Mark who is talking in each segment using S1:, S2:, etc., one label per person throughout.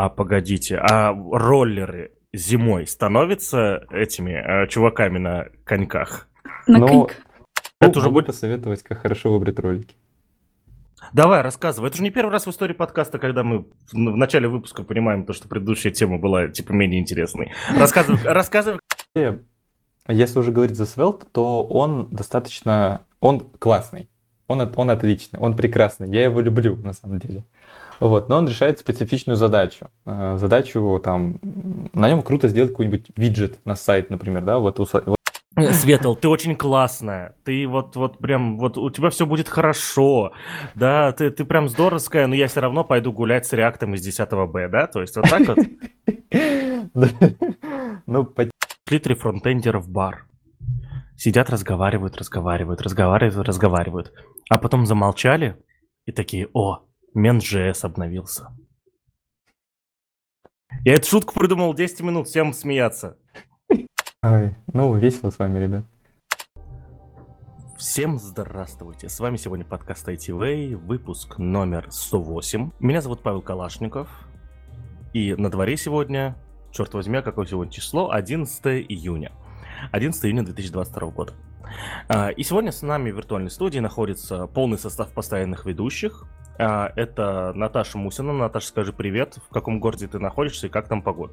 S1: А погодите, а роллеры зимой становятся этими э, чуваками на коньках?
S2: На ну, коньках.
S3: Это уже будет посоветовать, как хорошо выбрать ролики.
S1: Давай, рассказывай. Это же не первый раз в истории подкаста, когда мы в начале выпуска понимаем то, что предыдущая тема была типа менее интересной. Рассказывай, рассказывай.
S3: Если уже говорить за Svelte, то он достаточно, он классный, он, он отличный, он прекрасный, я его люблю на самом деле. Вот, но он решает специфичную задачу. Э, задачу там, на нем круто сделать какой-нибудь виджет на сайт, например, да, вот, вот
S1: Светл, ты очень классная. Ты вот, вот прям, вот у тебя все будет хорошо. Да, ты, ты прям здоровская, но я все равно пойду гулять с реактом из 10 Б, да? То есть вот так вот? Ну, Шли три фронтендера в бар. Сидят, разговаривают, разговаривают, разговаривают, разговаривают. А потом замолчали и такие, о, Мен.js обновился. Я эту шутку придумал 10 минут, всем смеяться.
S3: Ой, ну, весело с вами, ребят.
S1: Всем здравствуйте! С вами сегодня подкаст ITV, выпуск номер 108. Меня зовут Павел Калашников. И на дворе сегодня, черт возьми, какое сегодня число? 11 июня. 11 июня 2022 года. А, и сегодня с нами в виртуальной студии находится полный состав постоянных ведущих. А, это Наташа Мусина. Наташа, скажи привет. В каком городе ты находишься и как там погода?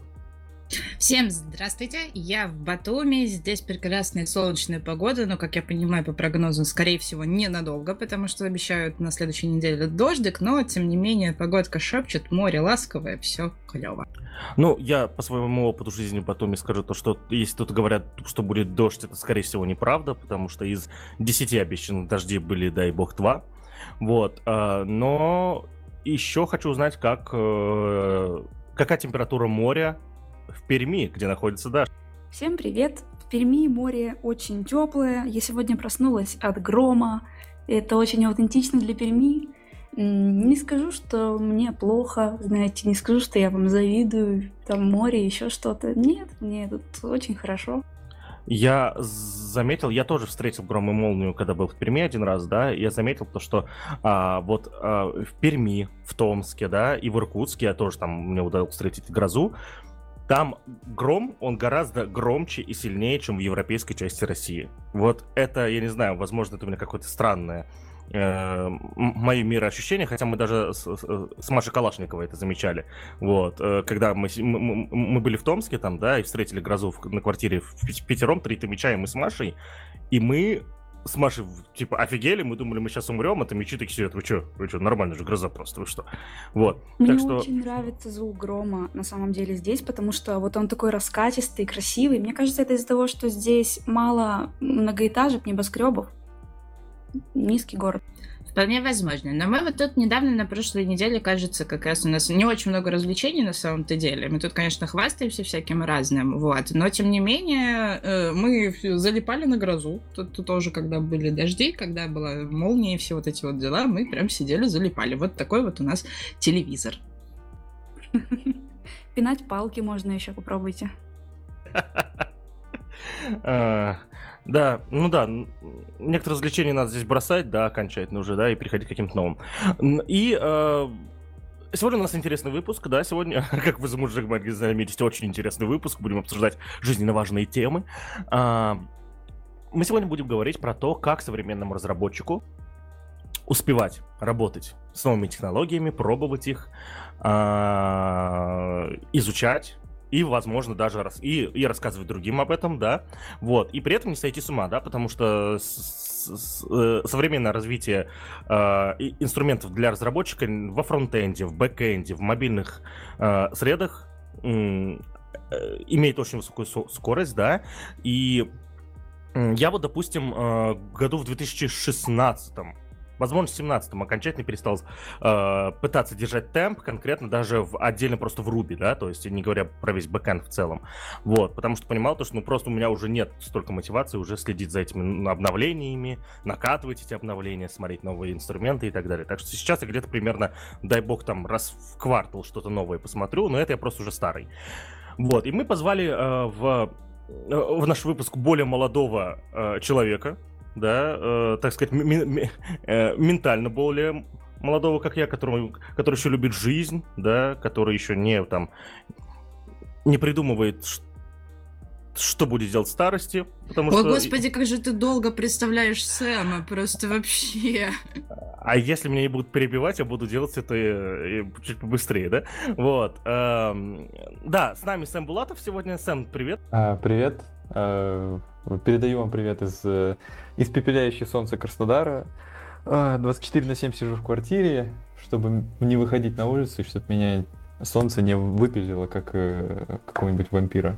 S2: Всем здравствуйте, я в Батуми, здесь прекрасная солнечная погода, но, как я понимаю по прогнозу, скорее всего, ненадолго, потому что обещают на следующей неделе дождик, но, тем не менее, погодка шепчет, море ласковое, все клево.
S1: Ну, я по своему опыту жизни в Батуми скажу то, что если тут говорят, что будет дождь, это, скорее всего, неправда, потому что из 10 обещанных дождей были, дай бог, 2. Вот, а, но еще хочу узнать, как, э, какая температура моря в Перми, где находится Даша.
S4: Всем привет! В Перми море очень теплое. Я сегодня проснулась от грома. Это очень аутентично для Перми. Не скажу, что мне плохо, знаете, не скажу, что я вам завидую, там море, еще что-то. Нет, мне тут очень хорошо.
S1: Я заметил, я тоже встретил гром и молнию, когда был в Перми один раз, да, я заметил то, что а, вот а, в Перми, в Томске, да, и в Иркутске я тоже там, мне удалось встретить грозу, там гром, он гораздо громче и сильнее, чем в европейской части России. Вот это, я не знаю, возможно, это у меня какое-то странное э, мое мироощущение, хотя мы даже с, с Машей Калашниковой это замечали. Вот, э, когда мы, мы, мы были в Томске там, да, и встретили грозу в, на квартире в пятером, три меча, и мы с Машей, и мы с Машей, типа, офигели, мы думали, мы сейчас умрем, а там мечи такие сидят, вы что, вы что, нормально же, гроза просто, вы что? Вот.
S4: Мне так что... очень нравится звук грома, на самом деле, здесь, потому что вот он такой раскатистый, красивый. Мне кажется, это из-за того, что здесь мало многоэтажек, небоскребов. Низкий город.
S2: Вполне возможно. Но мы вот тут недавно, на прошлой неделе, кажется, как раз у нас не очень много развлечений на самом-то деле. Мы тут, конечно, хвастаемся всяким разным, вот. Но, тем не менее, э, мы залипали на грозу. Тут, тут тоже, когда были дожди, когда была молния и все вот эти вот дела, мы прям сидели, залипали. Вот такой вот у нас телевизор.
S4: Пинать палки можно еще, попробуйте.
S1: Да, ну да, некоторые развлечения надо здесь бросать, да, окончательно уже, да, и переходить к каким-то новым. И э, сегодня у нас интересный выпуск, да, сегодня, как вы заметите, очень интересный выпуск, будем обсуждать жизненно важные темы. Э, мы сегодня будем говорить про то, как современному разработчику успевать работать с новыми технологиями, пробовать их, э, изучать, и, возможно, даже раз, и, и рассказывать другим об этом, да, вот, и при этом не сойти с ума, да, потому что с, с, э, современное развитие э, инструментов для разработчика во фронтенде, в бэкенде, в мобильных э, средах э, имеет очень высокую скорость, да, и я вот, допустим, э, году в 2016 возможно, в 17-м окончательно перестал э, пытаться держать темп, конкретно даже в, отдельно просто в Руби, да, то есть не говоря про весь бэкэнд в целом. Вот, потому что понимал то, что ну просто у меня уже нет столько мотивации уже следить за этими обновлениями, накатывать эти обновления, смотреть новые инструменты и так далее. Так что сейчас я где-то примерно, дай бог, там раз в квартал что-то новое посмотрю, но это я просто уже старый. Вот, и мы позвали э, в, э, в наш выпуск более молодого э, человека, да, э, так сказать, ми- э, ментально более молодого, как я, который, который еще любит жизнь, да, который еще не там не придумывает, что будет делать в старости, потому
S2: О,
S1: что...
S2: господи, как же ты долго представляешь Сэма, просто вообще.
S1: А если меня не будут перебивать, я буду делать это э, чуть побыстрее, да? Вот. Эм, да, с нами Сэм Булатов сегодня. Сэм, привет.
S3: А, привет. А, передаю вам привет из испепеляющей солнца Краснодара. 24 а, на 7 сижу в квартире, чтобы не выходить на улицу, чтобы меня солнце не выпилило, как э, какого-нибудь вампира.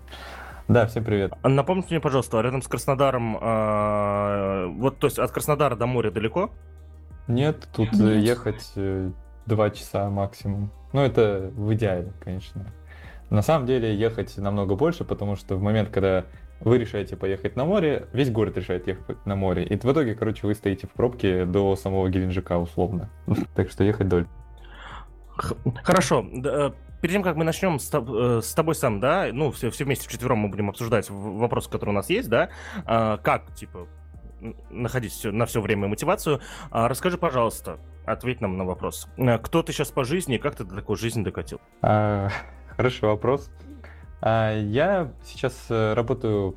S3: Да, всем привет.
S1: А напомните мне, пожалуйста, рядом с Краснодаром, э, вот, то есть от Краснодара до моря далеко?
S3: Нет, тут э, Нет. ехать э, два часа максимум. Ну, это в идеале, конечно. На самом деле ехать намного больше, потому что в момент, когда вы решаете поехать на море, весь город решает ехать на море. И в итоге, короче, вы стоите в пробке до самого Геленджика условно. Так что ехать дольше.
S1: Хорошо перед тем, как мы начнем с, э, с тобой сам, да, ну, все, все вместе вчетвером мы будем обсуждать вопросы, которые у нас есть, да, а, как, типа, находить на все время мотивацию. А, расскажи, пожалуйста, ответь нам на вопрос. Э, кто ты сейчас по жизни и как ты до такой жизни докатил?
S3: А, хороший вопрос. А, я сейчас э, работаю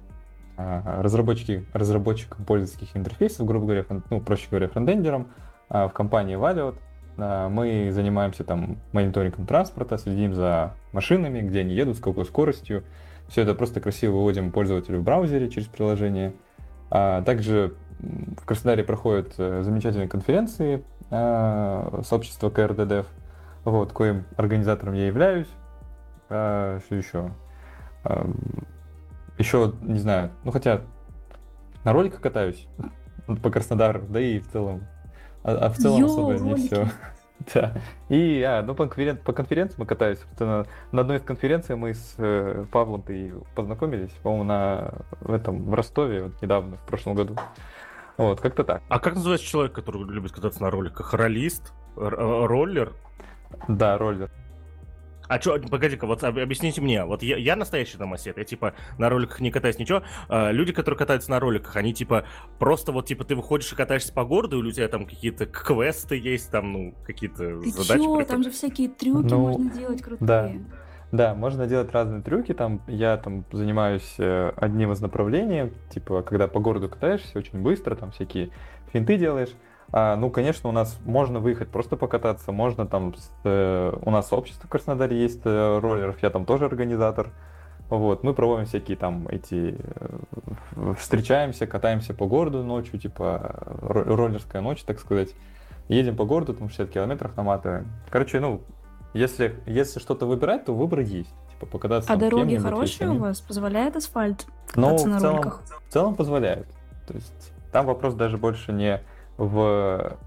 S3: а, разработчики, разработчиком пользовательских интерфейсов, грубо говоря, ну, проще говоря, фронтендером а, в компании Valiot. Мы занимаемся там мониторингом транспорта, следим за машинами, где они едут, с какой скоростью. Все это просто красиво выводим пользователю в браузере через приложение. Также в Краснодаре проходят э, замечательные конференции сообщества КРДДФ, вот, коим организатором я являюсь. Что еще? Еще, не знаю, ну хотя на роликах катаюсь по Краснодару, да и в целом а, а в целом Йо, особо не все. Да. И, а, ну, по, конферен... по конференции мы катались. На, на одной из конференций мы с э, Павлом ты познакомились, по-моему, на в этом в Ростове вот недавно, в прошлом году. Вот, как-то так.
S1: А как называется человек, который любит кататься на роликах? Ролист? Р- роллер?
S3: Да, роллер.
S1: А что, погоди-ка, вот объясните мне, вот я, я настоящий домосед, я типа на роликах не катаюсь, ничего. А, люди, которые катаются на роликах, они типа просто вот типа ты выходишь и катаешься по городу, или у тебя там какие-то квесты есть, там, ну, какие-то
S4: ты
S1: задачи.
S4: Чё? Там же всякие трюки ну, можно делать крутые.
S3: Да. Да, можно делать разные трюки. Там я там занимаюсь э, одним из направлений, типа, когда по городу катаешься очень быстро, там всякие финты делаешь. А, ну, конечно, у нас можно выехать просто покататься, можно там, с, э, у нас сообщество в Краснодаре есть э, роллеров, я там тоже организатор. Вот, мы проводим всякие там эти, э, встречаемся, катаемся по городу ночью, типа роллерская ночь, так сказать. Едем по городу, там 60 километров наматываем. Короче, ну, если, если что-то выбирать, то выбор есть. Типа покататься
S4: А дороги хорошие у вас? Позволяет асфальт
S3: ну, кататься ну, на в целом, роликах? В целом позволяет. То есть там вопрос даже больше не в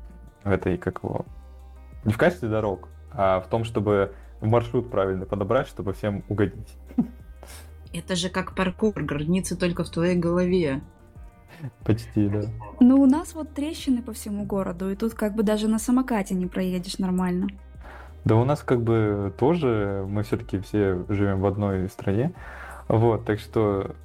S3: этой, как его, не в качестве дорог, а в том, чтобы маршрут правильно подобрать, чтобы всем угодить.
S2: Это же как паркур, границы только в твоей голове.
S3: Почти, да.
S4: Ну, у нас вот трещины по всему городу, и тут как бы даже на самокате не проедешь нормально.
S3: Да у нас как бы тоже, мы все-таки все живем в одной стране, вот, так что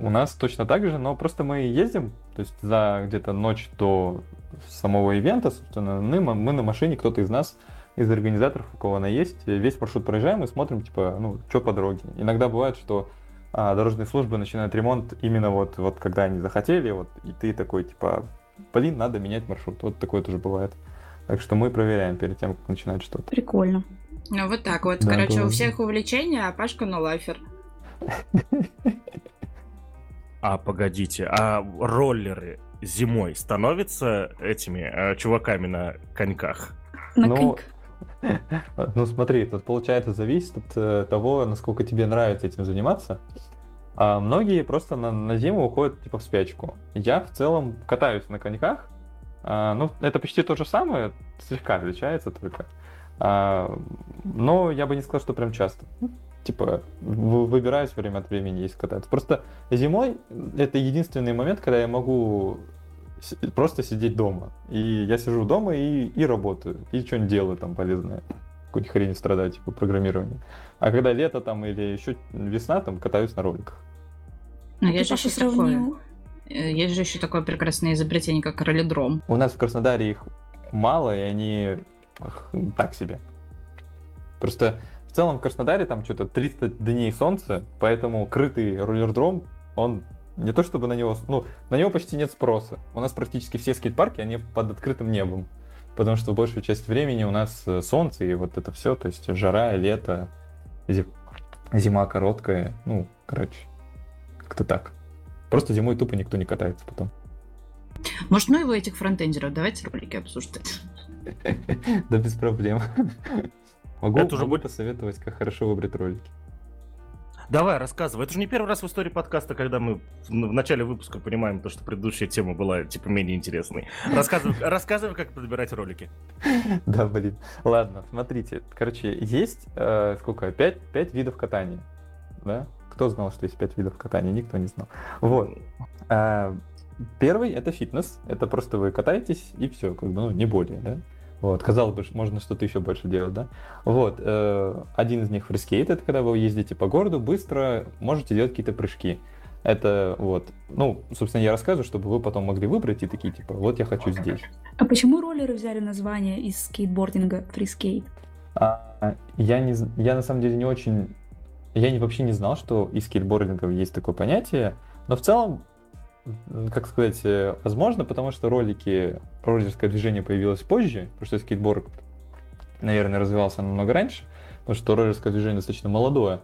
S3: у нас точно так же, но просто мы ездим, то есть за где-то ночь до самого ивента, собственно, мы, мы на машине, кто-то из нас, из организаторов, у кого она есть, весь маршрут проезжаем и смотрим, типа, ну, что по дороге. Иногда бывает, что а, дорожные службы начинают ремонт именно вот, вот когда они захотели, вот, и ты такой, типа, блин, надо менять маршрут. Вот такое тоже бывает. Так что мы проверяем перед тем, как начинать что-то.
S4: Прикольно.
S2: Ну, вот так вот. Да, Короче, у всех увлечения, а Пашка на лайфер.
S1: А, погодите, а роллеры зимой становятся этими э, чуваками на коньках?
S4: На ну,
S3: Ну смотри, тут получается зависит от э, того, насколько тебе нравится этим заниматься. А многие просто на, на зиму уходят типа в спячку. Я в целом катаюсь на коньках. А, ну, это почти то же самое, слегка отличается только. А, но я бы не сказал, что прям часто типа, выбираюсь время от времени, если кататься. Просто зимой это единственный момент, когда я могу просто сидеть дома. И я сижу дома и, и работаю, и что-нибудь делаю там полезное. Какой-нибудь хрень страдать, типа программирование. А когда лето там или еще весна, там катаюсь на роликах.
S2: Ну, я же еще такое. Э, есть же еще такое прекрасное изобретение, как ролидром.
S3: У нас в Краснодаре их мало, и они х, так себе. Просто целом в Краснодаре там что-то 300 дней солнца, поэтому крытый роллердром, он не то чтобы на него, ну, на него почти нет спроса. У нас практически все скейт-парки, они под открытым небом. Потому что большую часть времени у нас э, солнце и вот это все, то есть жара, лето, зи- зима короткая, ну, короче, как-то так. Просто зимой тупо никто не катается потом.
S2: Может, ну его этих фронтендеров, давайте ролики обсуждать.
S3: Да без проблем. Могу,
S1: Это уже
S3: могу
S1: будет-
S3: посоветовать, как хорошо выбрать ролики.
S1: Давай, рассказывай. Это же не первый раз в истории подкаста, когда мы в начале выпуска понимаем то, что предыдущая тема была, типа, менее интересной. Рассказывай, рассказывай как подбирать ролики.
S3: Да, блин. Ладно, смотрите. Короче, есть э, сколько? Пять, пять видов катания. Да? Кто знал, что есть пять видов катания? Никто не знал. Вот. А, Первый это фитнес. Это просто вы катаетесь и все, как бы, ну, не более, да? Вот, казалось бы, можно что-то еще больше делать, да? Вот, э, один из них фрискейт, это когда вы ездите по городу, быстро можете делать какие-то прыжки. Это вот, ну, собственно, я рассказываю, чтобы вы потом могли выбрать и такие, типа, вот я хочу здесь.
S4: А почему роллеры взяли название из скейтбординга freeskate?
S3: А, я, не, я на самом деле не очень... Я не, вообще не знал, что из скейтбординга есть такое понятие, но в целом, как сказать, э, возможно, потому что ролики, роллерское движение появилось позже, потому что скейтборд, наверное, развивался намного раньше, потому что роллерское движение достаточно молодое,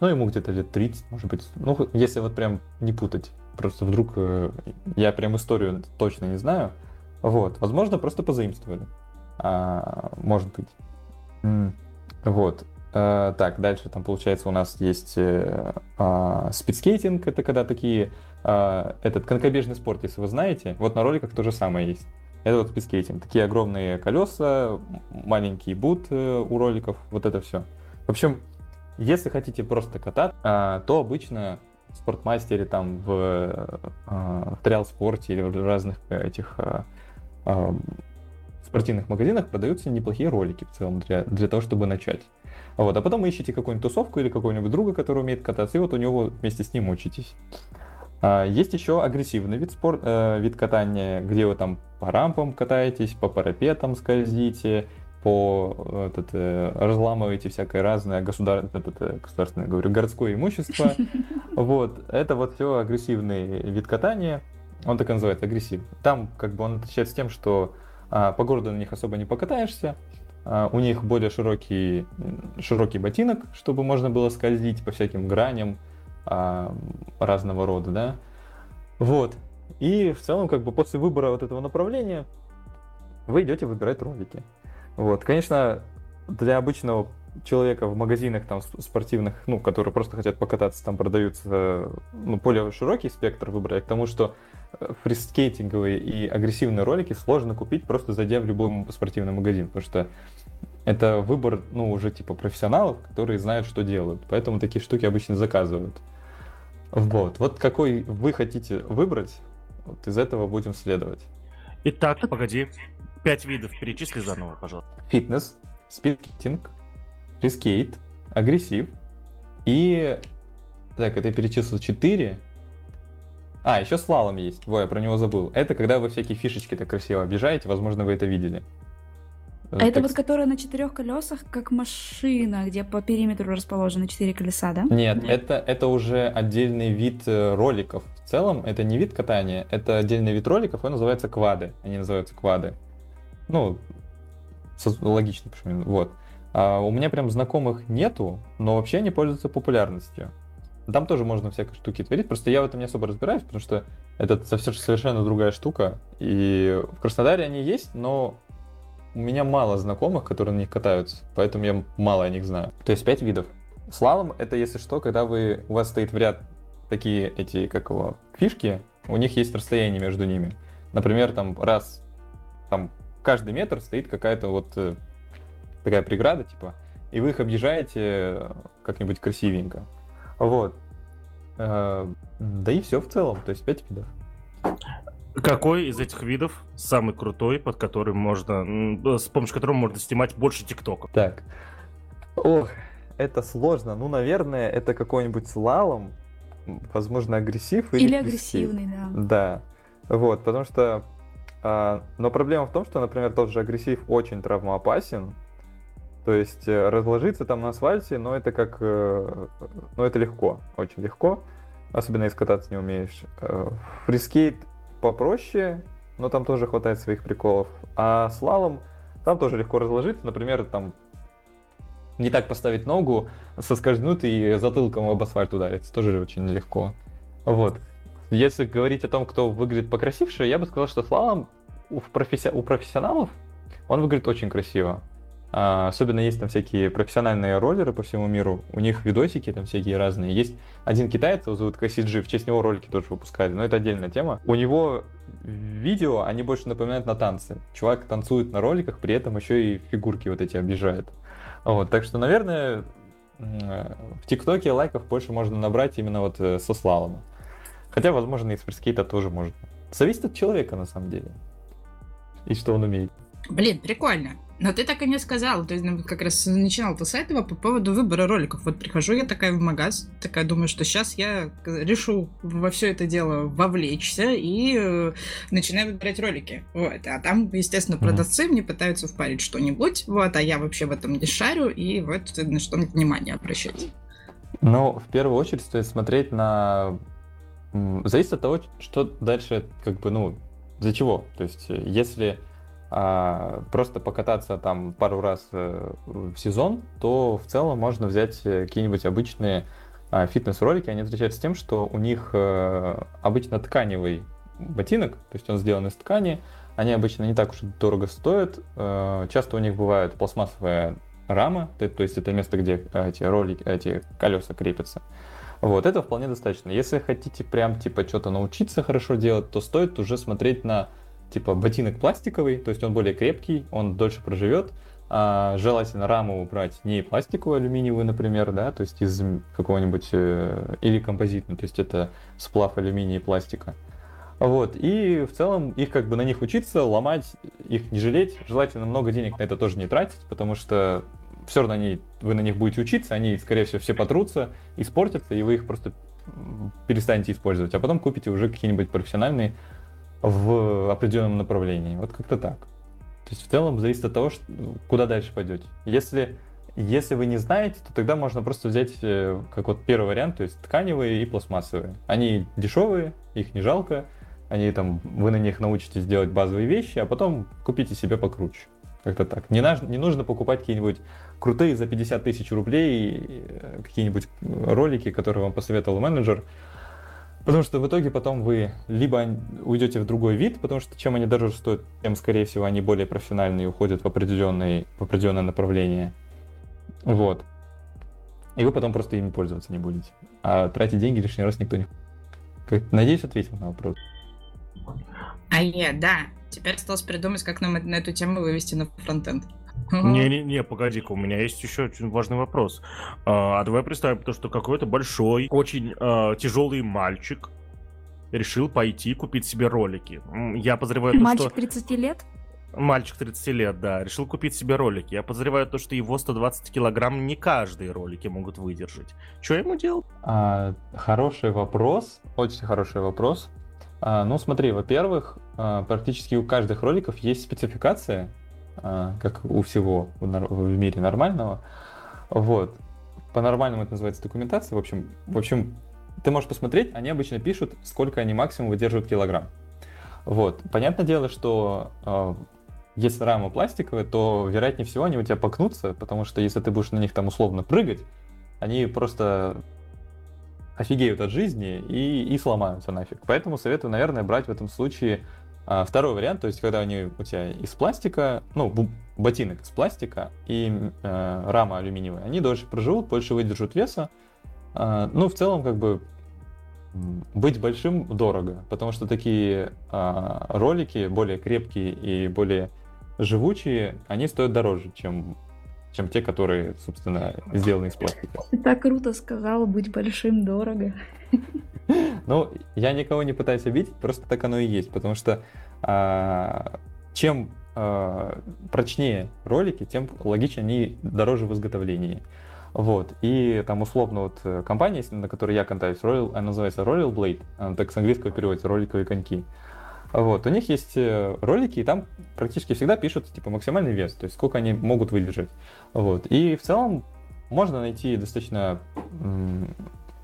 S3: ну, ему где-то лет 30, может быть, ну, если вот прям не путать, просто вдруг э, я прям историю точно не знаю, вот, возможно, просто позаимствовали, А, может быть. М, Вот. Э, Так, дальше там получается у нас есть а, спидскейтинг, это когда такие, а, этот конькобежный спорт, если вы знаете, вот на роликах то же самое есть. Это вот спидскейтинг. Такие огромные колеса, маленький бут э, у роликов, вот это все. В общем, если хотите просто кататься, а, то обычно в спортмастере там в, а, в триал спорте или в разных этих а, а, спортивных магазинах продаются неплохие ролики в целом для, для того, чтобы начать. Вот, а потом вы ищете какую-нибудь тусовку или какого-нибудь друга, который умеет кататься, и вот у него вместе с ним учитесь. А, Есть еще агрессивный вид, спор... э, вид катания, где вы там по рампам катаетесь, по парапетам скользите, по этот, э, разламываете всякое разное государ... этот, э, государственное, говорю, городское имущество. Вот, это вот все агрессивный вид катания, он так и называется, агрессив. Там как бы он отличается тем, что а, по городу на них особо не покатаешься, а, у них более широкий, широкий ботинок, чтобы можно было скользить по всяким граням а, разного рода, да. Вот. И в целом, как бы после выбора вот этого направления, вы идете выбирать ролики. Вот. Конечно, для обычного человека в магазинах там спортивных, ну, которые просто хотят покататься, там продаются ну, более широкий спектр выбора, к тому, что э, фристскейтинговые и агрессивные ролики сложно купить, просто зайдя в любой спортивный магазин, потому что это выбор, ну, уже типа профессионалов, которые знают, что делают. Поэтому такие штуки обычно заказывают. Вот. Вот какой вы хотите выбрать, вот из этого будем следовать.
S1: Итак, погоди. Пять видов перечисли заново, пожалуйста.
S3: Фитнес, спидкейтинг, рискейт, агрессив и... Так, это я перечислил 4. А, еще слалом есть. Во, я про него забыл. Это когда вы всякие фишечки так красиво объезжаете, возможно, вы это видели.
S4: А это вот которая на четырех колесах, как машина, где по периметру расположены четыре колеса, да?
S3: Нет, это, это уже отдельный вид э, роликов. В целом, это не вид катания, это отдельный вид роликов, он называется квады. Они называются квады. Ну, логично, почему. Вот. А у меня прям знакомых нету, но вообще они пользуются популярностью. Там тоже можно всякие штуки творить, просто я в этом не особо разбираюсь, потому что это совсем- совершенно другая штука. И в Краснодаре они есть, но у меня мало знакомых, которые на них катаются, поэтому я мало о них знаю. То есть пять видов. Слалом это, если что, когда вы, у вас стоит в ряд такие эти, как его, фишки, у них есть расстояние между ними. Например, там раз, там каждый метр стоит какая-то вот э, такая преграда, типа, и вы их объезжаете э, как-нибудь красивенько. Вот. Э, Да и все в целом, то есть пять видов.
S1: Какой из этих видов самый крутой, под которым можно, м, с помощью которого можно снимать больше тиктоков?
S3: Так. Ох, это сложно. Ну, наверное, это какой-нибудь слалом, возможно, агрессив или,
S4: Или агрессивный, да.
S3: Да. Вот, потому что А, но проблема в том, что, например, тот же aggressive очень травмоопасен. То есть э, разложиться там на асфальте, но это как... э, Ну, это легко, очень легко. Особенно если кататься не умеешь. Э, Freeskate попроще, но там тоже хватает своих приколов. А слалом там тоже легко разложиться. Например, там не так поставить ногу, соскользнуть и затылком об асфальт удариться. Тоже очень легко. Вот. Если говорить о том, кто выглядит покрасивше, я бы сказал, что слалом у, професси- у профессионалов он выглядит очень красиво. А, особенно есть там всякие профессиональные роллеры по всему миру. У них видосики там всякие разные. Есть один китаец, его зовут Касиджи, в честь него ролики тоже выпускали, но это отдельная тема. У него видео, они больше напоминают на танцы. Чувак танцует на роликах, при этом еще и фигурки вот эти объезжает. Вот, так что, наверное, в ТикТоке лайков больше можно набрать именно вот э, со слалома. Хотя, возможно, и с фрискейта тоже можно. Зависит от человека, на самом деле. И что он умеет.
S2: Блин, прикольно. Но ты так и не сказал. То есть, ну, как раз начинал ты с этого по поводу выбора роликов. Вот прихожу я такая в магаз, такая думаю, что сейчас я решу во все это дело вовлечься и э, начинаю выбирать ролики. Вот. А там, естественно, продавцы мне пытаются впарить что-нибудь, вот, а я вообще в этом не шарю, и вот на что внимание обращать.
S3: Но в первую очередь стоит смотреть на... Зависит от того, что дальше, как бы, ну, для чего. То есть, э, если а, просто покататься там пару раз э, в сезон, то в целом можно взять э, какие-нибудь обычные а, фитнес-ролики. Они отличаются тем, что у них э, обычно тканевый ботинок, то есть он сделан из ткани. Они обычно не так уж дорого стоят. Часто у них бывает пластмассовая рама, то, есть это место, где эти ролики, эти колеса крепятся. Вот, это вполне достаточно. Если хотите прям, типа, что-то научиться хорошо делать, то стоит уже смотреть на, типа, ботинок пластиковый, то есть он более крепкий, он дольше проживет. А, желательно раму брать не пластиковую, алюминиевую, например, да, то есть из какого-нибудь, э, или композитную, то есть это сплав алюминия и пластика. Вот, и в целом их как бы на них учиться, ломать, их не жалеть. Желательно много денег на это тоже не тратить, потому что все равно они, вы на них будете учиться, они, скорее всего, все потрутся, испортятся, и вы их просто перестанете использовать. А потом купите уже какие-нибудь профессиональные в определенном направлении. Вот как-то так. То есть в целом зависит от того, что- куда дальше пойдете. Если, если вы не знаете, то тогда можно просто взять э, как вот первый вариант, то есть тканевые и пластмассовые. Они дешевые, их не жалко, они там, вы на них научитесь делать базовые вещи, а потом купите себе покруче. Как-то так. Не, наж- не нужно покупать какие-нибудь крутые за 50 тысяч рублей э, какие-нибудь ролики, которые вам посоветовал менеджер. Потому что в итоге потом вы либо уйдете в другой вид, потому что чем они дороже стоят, тем, скорее всего, они более профессиональные и уходят в, определенный, в определенное направление. Вот. И вы потом просто ими пользоваться не будете. А тратить деньги лишний раз никто не... Надеюсь, ответил на вопрос.
S2: А я, да. Теперь осталось придумать, как нам на эту тему вывести на фронтенд.
S1: Не-не-не, погоди-ка, у меня есть еще очень важный вопрос. А, давай представим то, что какой-то большой, очень тяжелый мальчик решил пойти купить себе ролики. Я подозреваю то,
S4: Мальчик
S1: что...
S4: 30 лет?
S1: Мальчик 30 лет, да, решил купить себе ролики. Я подозреваю то, что его 120 килограмм не каждые ролики могут выдержать. Что ему делать?
S3: А, хороший вопрос, очень хороший вопрос. А, ну, смотри, во-первых, а, практически у каждых роликов есть спецификация, а, как у всего в, мире нормального. Вот. По-нормальному это называется документация. В общем, в общем, ты можешь посмотреть, они обычно пишут, сколько они максимум выдерживают килограмм. Вот. Понятное дело, что а, если рама пластиковая, то, вероятнее всего, они у тебя покнутся, потому что если ты будешь на них там условно прыгать, они просто офигеют от жизни и, и сломаются нафиг. Поэтому советую, наверное, брать в этом случае а, второй вариант, то есть когда они у тебя из пластика, ну, ботинок из пластика и э, рама алюминиевая, они дольше проживут, больше выдержат веса. А, ну, в целом, как бы, быть большим дорого, потому что такие а, ролики более крепкие и более живучие, они стоят дороже, чем, чем те, которые, собственно, сделаны из пластика.
S4: Ты так круто сказала, быть большим дорого.
S3: Ну, я никого не пытаюсь обидеть, просто так оно и есть, потому что а, чем а, прочнее ролики, тем логичнее они дороже в изготовлении. Вот. И там условно вот э, компания, на которой я катаюсь, Royal, она называется Royal Blade, она так с английского переводится, роликовые коньки. Вот, у них есть э, ролики, и там практически всегда пишут, типа, максимальный вес, то есть сколько они могут выдержать. Вот, и в целом можно найти достаточно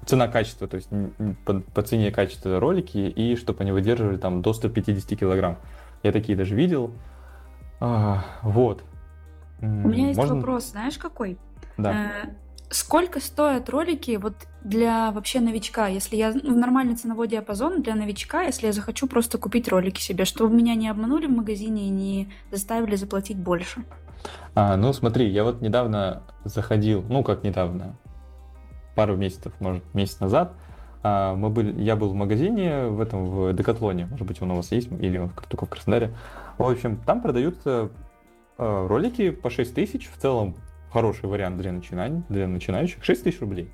S3: цена-качество, то есть по, по цене и качеству ролики, и чтобы они выдерживали там до 150 килограмм. Я такие даже видел. А, вот.
S4: У меня есть Можно... вопрос, знаешь какой?
S3: Да.
S4: Э, сколько стоят ролики вот для вообще новичка, если я ну, нормальный ценовой диапазон для новичка, если я захочу просто купить ролики себе, чтобы меня не обманули в магазине и не заставили заплатить больше?
S3: А, ну смотри, я вот недавно заходил, ну как недавно, пару месяцев, может, месяц назад, а, мы были, я был в магазине в этом, в Декатлоне, может быть, он у вас есть, или он только в Краснодаре. В общем, там продаются э, ролики по 6 тысяч, в целом хороший вариант для, начинаний, для начинающих, 6 тысяч рублей.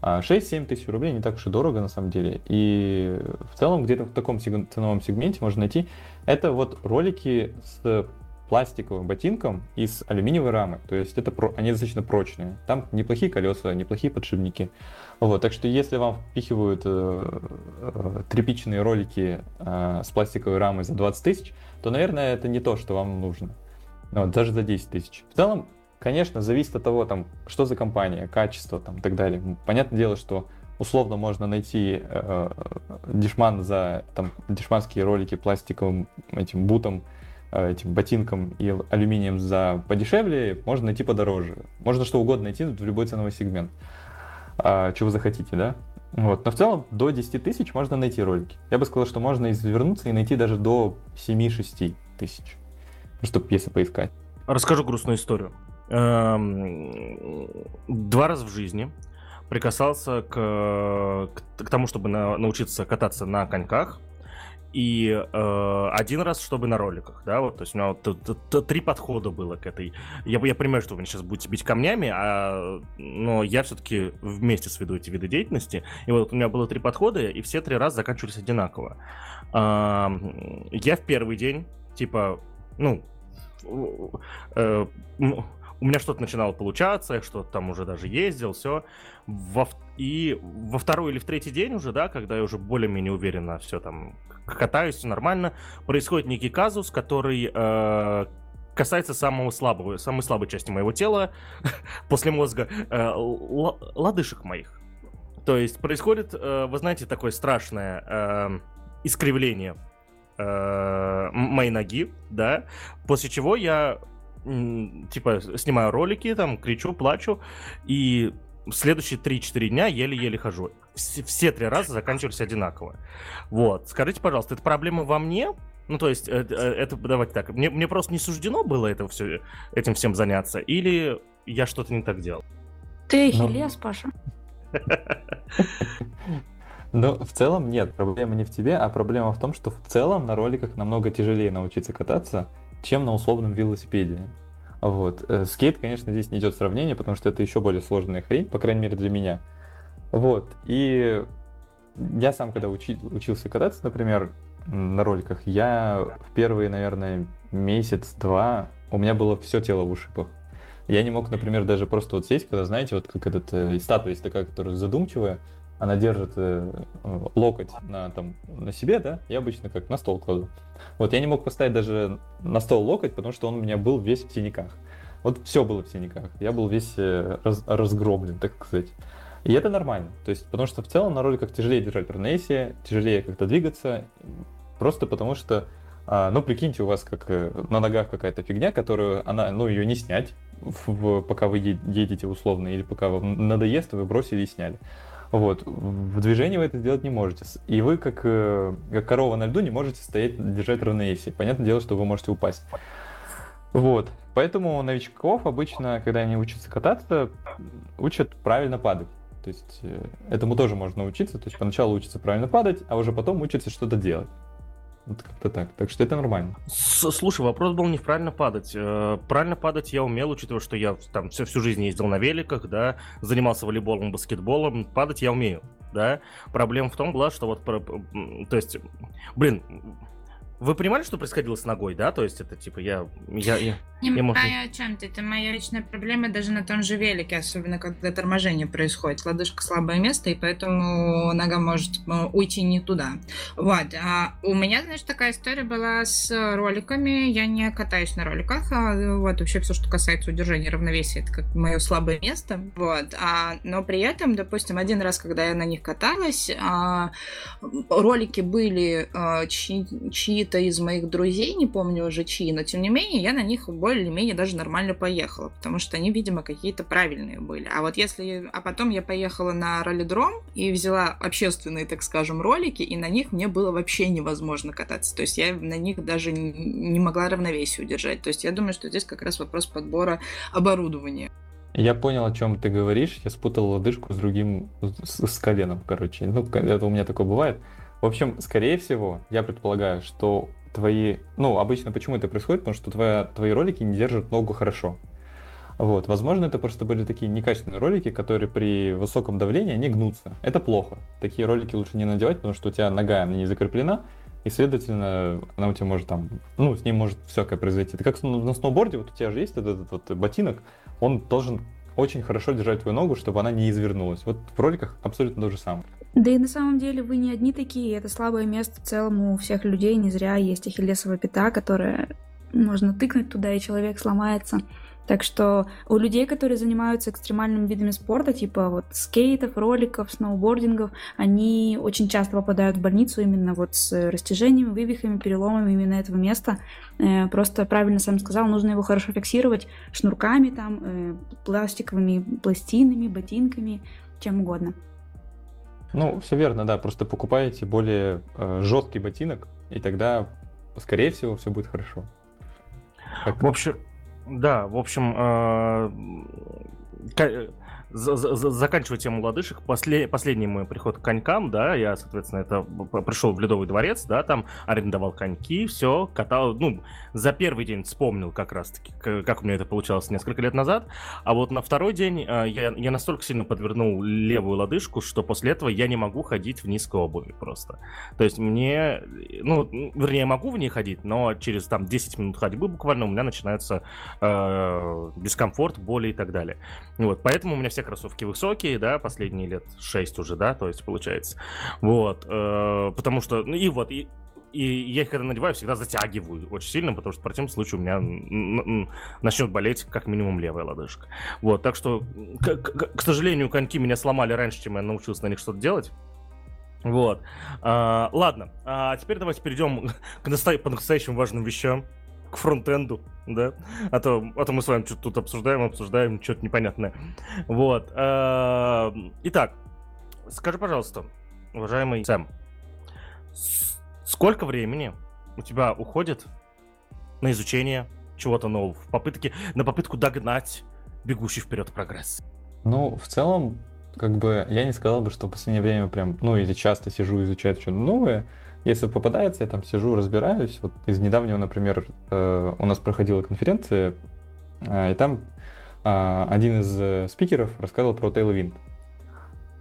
S3: 6-7 а, тысяч рублей не так уж и дорого на самом деле. И в целом где-то в таком ценовом сегменте можно найти. Это вот ролики с пластиковым ботинком и с алюминиевой рамой. То есть это про, они достаточно прочные. Там неплохие колеса, неплохие подшипники. Вот, так что если вам впихивают э, э, тряпичные ролики э, с пластиковой рамой за 20 тысяч, то, наверное, это не то, что вам нужно. Вот, даже за 10 тысяч. В целом, конечно, зависит от того, там, что за компания, качество там, и так далее. Понятное дело, что условно можно найти э, дешман за там, дешманские ролики пластиковым этим бутом Э, этим ботинком и алюминием за подешевле, можно найти подороже. Можно что угодно найти в любой ценовой сегмент. А, чего захотите, да? Вот. Но в целом до 10 тысяч можно найти ролики. Я бы сказал, что можно извернуться и найти даже до 7-6 тысяч. Чтобы если поискать.
S1: Расскажу грустную историю. Эм, два раза в жизни прикасался к, к тому, чтобы на, научиться кататься на коньках и э, один раз, чтобы на роликах, да, вот, то есть у меня вот три подхода было к этой. Я, я понимаю, что вы сейчас будете бить камнями, а, но я все-таки вместе сведу эти виды деятельности. И вот у меня было три подхода, и все три раза заканчивались одинаково. Э, я в первый день, типа, ну, э, у меня что-то начинало получаться, я что-то там уже даже ездил, все. Во, и во второй или в третий день уже, да, когда я уже более-менее уверенно все там катаюсь, все нормально, происходит некий казус, который э, касается самого слабого, самой слабой части моего тела, после мозга, э, лодыжек моих. То есть происходит, э, вы знаете, такое страшное э, искривление э, моей ноги, да, после чего я типа снимаю ролики, там кричу, плачу, и следующие 3-4 дня еле-еле хожу. Все, все три раза заканчивались одинаково. Вот. Скажите, пожалуйста, это проблема во мне? Ну, то есть, это, э, это давайте так, мне, мне просто не суждено было это все, этим всем заняться, или я что-то не так делал?
S4: Ты ну. Ахиллес, ну... Паша.
S3: Ну, в целом нет, проблема не в тебе, а проблема в том, что в целом на роликах намного тяжелее научиться кататься, чем на условном велосипеде. Вот. Э, скейт, конечно, здесь не идет сравнение, потому что это еще более сложная хрень, по крайней мере для меня. Вот. И я сам, когда учи, учился кататься, например, на роликах, я в первые, наверное, месяц-два у меня было все тело в ушибах. Я не мог, например, даже просто вот сесть, когда, знаете, вот как этот, э, статуя есть такая, которая задумчивая, она держит э, локоть на, там, на себе, да, я обычно как на стол кладу. Вот я не мог поставить даже на стол локоть, потому что он у меня был весь в синяках. Вот все было в синяках. Я был весь э, раз, разгроблен, так сказать. И это нормально. То есть, потому что в целом на роликах тяжелее держать равновесие, тяжелее как-то двигаться, просто потому что, а, ну, прикиньте, у вас как э, на ногах какая-то фигня, которую она, ну, ее не снять, в, пока вы едете условно, или пока вам надоест, вы бросили и сняли. Вот. В движении вы это сделать не можете. И вы, как, э, как корова на льду, не можете стоять, держать равновесие. Понятное дело, что вы можете упасть. Вот. Поэтому новичков обычно, когда они учатся кататься, учат правильно падать. То есть э, этому тоже можно научиться. То есть поначалу учатся правильно падать, а уже потом учатся что-то делать. Вот как-то так. Так что это нормально.
S1: Слушай, вопрос был не правильно падать. Э, правильно падать я умел, учитывая, что я там всю, всю жизнь ездил на великах, да, занимался волейболом, баскетболом. Падать я умею, да. Проблема в том была, что вот, то есть, блин, Вы понимали, что происходило с ногой, да? То есть это типа я... я, я...
S2: Не
S1: Я, может,
S2: о чем ты. Это моя личная проблема даже на том же велике, особенно когда торможение происходит. Лодыжка слабое место, и поэтому нога может э, уйти не туда. Вот. А у меня, знаешь, такая история была с роликами. Я не катаюсь на роликах. А вот вообще все, что касается удержания равновесия, это как мое слабое место. Вот. А, но при этом, допустим, один раз, когда я на них каталась, а, ролики были а, чьи- чьи-то из моих друзей, не помню уже чьи, но тем не менее я на них более-менее даже нормально поехала, потому что они, видимо, какие-то правильные были. А вот если... А потом я поехала на раллидром и взяла общественные, так скажем, ролики, и на них мне было вообще невозможно кататься. То есть я на них даже не могла равновесие удержать. То есть я думаю, что здесь как раз вопрос подбора оборудования.
S3: Я понял, о чем ты говоришь. Я спутал лодыжку с другим, с, с коленом, короче. Ну, это у меня такое бывает. В общем, скорее всего, я предполагаю, что твои... Ну, обычно почему это происходит? Потому что твоя, твои ролики не держат ногу хорошо. Вот. Возможно, это просто были такие некачественные ролики, которые при высоком давлении, они гнутся. Это плохо. Такие ролики лучше не надевать, потому что у тебя нога не закреплена, и, следовательно, она у тебя может там... Ну, с ней может всякое произойти. Это как на сноуборде, вот у тебя же есть этот, этот вот ботинок, он должен очень хорошо держать твою ногу, чтобы она не извернулась. Вот в роликах абсолютно то же самое.
S4: Да и на самом деле вы не одни такие, это слабое место в целом у всех людей, не зря есть ахиллесова пята, которая можно тыкнуть туда, и человек сломается. Так что у людей, которые занимаются экстремальными видами спорта, типа вот скейтов, роликов, сноубордингов, они очень часто попадают в больницу именно вот с растяжениями, вывихами, переломами именно этого места. Э, Просто правильно сам сказал, нужно его хорошо фиксировать шнурками там, э, пластиковыми пластинами, ботинками, чем угодно.
S3: Ну, все верно, да. Просто покупаете более э, жесткий ботинок, и тогда, скорее всего, все будет хорошо. Как-
S1: В общем, да, в общем, э, за- за- за- заканчивая тему лодыжек, после, последний мой приход к конькам, да, я, соответственно, это пришел в Ледовый дворец, да, там арендовал коньки, все, катал, ну, за первый день вспомнил как раз-таки, как у меня это получалось несколько лет назад, а вот на второй день э, я, я настолько сильно подвернул левую лодыжку, что после этого я не могу ходить в низкой обуви просто. То есть мне, ну, вернее, я могу в ней ходить, но через там 10 минут ходьбы буквально у меня начинается э, дискомфорт, боли и так далее. Вот, поэтому у меня все кроссовки высокие, да, последние лет 6 уже, да, то есть получается. Вот, э, потому что, ну и вот, и, и я их когда надеваю, всегда затягиваю очень сильно, потому что в противном случае у меня начнет болеть как минимум левая лодыжка. Вот, так что, к, к- к сожалению, коньки меня сломали раньше, чем я научился на них что-то делать. Вот. А, ладно, а теперь давайте перейдем к наста- по-настоящему важным вещам, к фронтенду, да? А то, а то мы с вами что-то тут обсуждаем, обсуждаем, что-то непонятное. Вот. а, Итак, скажи, пожалуйста, уважаемый Сэм, сколько времени у тебя уходит на изучение чего-то нового, в попытке, на попытку догнать бегущий вперед прогресс?
S3: Ну, в целом, как бы я не сказал бы, что в последнее время прям, ну, или часто сижу, изучаю что-то новое. Если попадается, я там сижу, разбираюсь. Вот из недавнего, например, э, у нас проходила конференция, э, и там э, один из спикеров рассказывал про Tailwind.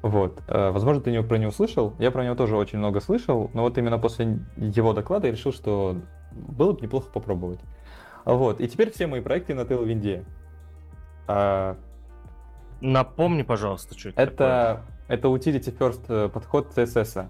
S3: Вот. Возможно, ты про него слышал. Я про него тоже очень много слышал, но вот именно после его доклада я решил, что было бы неплохо попробовать. Вот. И теперь все мои проекты на Tailwind. А,
S1: Напомни, пожалуйста, что это такое.
S3: это, utility first подход CSS.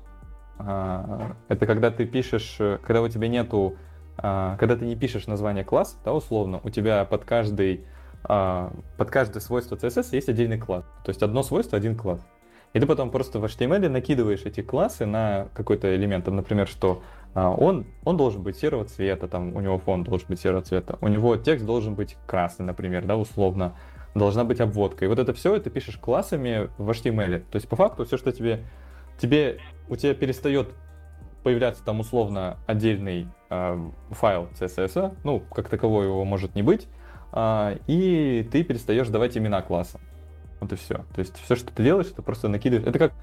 S3: А, Это когда ты пишешь, э, когда у тебя нету, а, когда ты не пишешь название класса, да, условно, у тебя под каждый, а, под каждое свойство CSS есть отдельный класс. То есть одно свойство, один класс. И ты потом просто в HTML накидываешь эти классы на какой-то элемент, там, например, что он, он должен быть серого цвета, там, у него фон должен быть серого цвета, у него текст должен быть красный, например, да, условно, должна быть обводка. И вот это все ты пишешь классами в HTML. То есть по факту все, что тебе, тебе у тебя перестает появляться там условно отдельный э, файл CSS, ну, как такового его может не быть, а, и ты перестаешь давать имена класса. Вот и все. То есть все, что ты делаешь, это просто накидываешь. Это как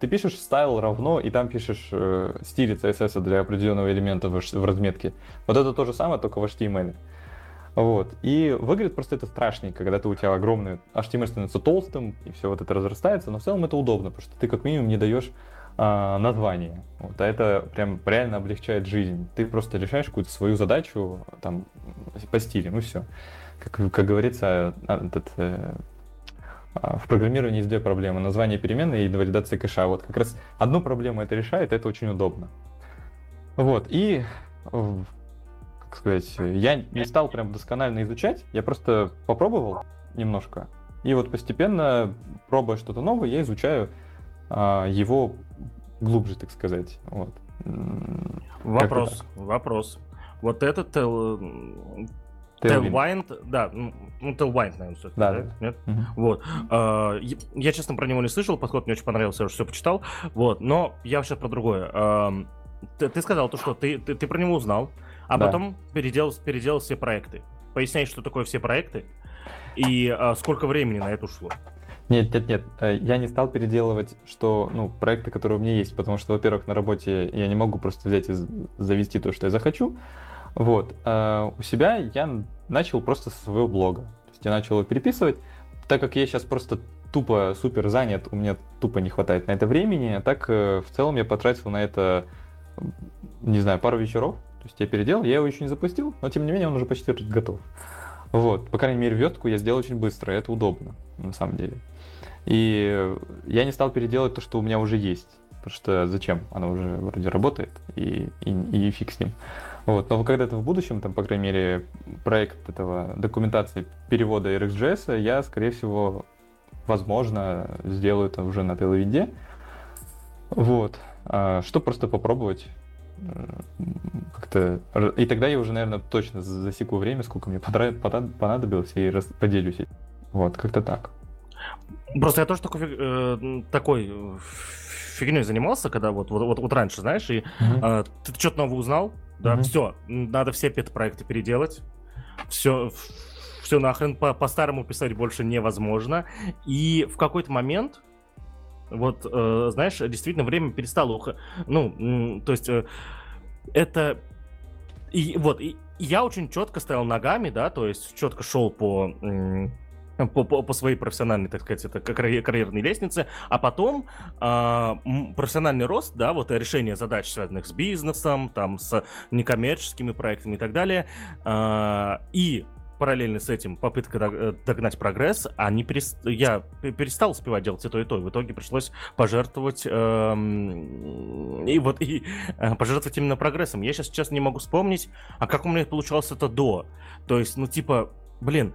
S3: ты пишешь стайл равно, и там пишешь э, стили CSS для определенного элемента в, в разметке. Вот это то же самое, только в HTML. Вот. И выглядит просто это страшненько, когда ты у тебя огромный HTML становится толстым, и все вот это разрастается, но в целом это удобно, потому что ты как минимум не даешь а, название. Вот, а это прям реально облегчает жизнь. Ты просто решаешь какую-то свою задачу там по стилю, ну все. Как, как говорится, а, этот, э, а, в программировании есть две проблемы. Название переменной и валидация кэша. Вот как раз одну проблему это решает, это очень удобно. Вот, и как сказать, я не стал прям досконально изучать, я просто попробовал немножко. И вот постепенно, пробуя что-то новое, я изучаю его глубже, так сказать. Вот.
S1: Вопрос, вопрос. Вот этот Tailwind, Tailwind, да, ну, Tailwind, наверное, все да, да? Нет? Угу. Вот. А, я, честно, про него не слышал, подход мне очень понравился, я уже все почитал. Вот, но я сейчас про другое. А, ты, ты сказал то, что ты, ты, ты про него узнал, а да. потом переделал, переделал все проекты. Поясняй, что такое все проекты и а, сколько времени на это ушло.
S3: Нет, нет, нет. Э, я не стал переделывать, что, ну, проекты, которые у меня есть, потому что, во-первых, на работе я не могу просто взять и завести то, что я захочу. Вот. А у себя я начал просто со своего блога. То есть я начал его переписывать. Так как я сейчас просто тупо супер занят, у меня тупо не хватает на это времени, так э, в целом я потратил на это, не знаю, пару вечеров. То есть я переделал, я его еще не запустил, но тем не менее он уже почти готов. Вот, по крайней мере, вертку я сделал очень быстро, и это удобно, на самом деле. И я не стал переделать то, что у меня уже есть. Потому что зачем? Оно уже вроде работает, и, и, и фиг с ним. Вот. Но когда-то в будущем, там, по крайней мере, проект этого документации перевода RxJS, я, скорее всего, возможно, сделаю это уже на Tailwind. Вот. А, что просто попробовать как-то... И тогда я уже, наверное, точно засеку время, сколько мне понадобилось, и поделюсь. Вот, как-то так.
S1: Просто я тоже такой, э, такой фигней занимался, когда вот, вот, вот, вот раньше, знаешь, и uh-huh. э, ты что-то новое узнал, да, uh-huh. все, надо все пет-проекты переделать, все, все нахрен по- по-старому писать больше невозможно, и в какой-то момент, вот, э, знаешь, действительно время перестало уходить, ну, то есть э, это, и вот, и я очень четко стоял ногами, да, то есть четко шел по... Э, по, по, по своей профессиональной, так сказать, это карьерной лестнице, а потом э, профессиональный рост, да, вот решение задач, связанных с бизнесом, там, с некоммерческими проектами и так далее, э, и параллельно с этим попытка э, догнать прогресс, а не перест... я перестал успевать делать и то, и то. И в итоге пришлось пожертвовать эм... и вот и э, пожертвовать именно прогрессом. Я сейчас сейчас не могу вспомнить, а как у меня получалось это до. То есть, ну типа, блин,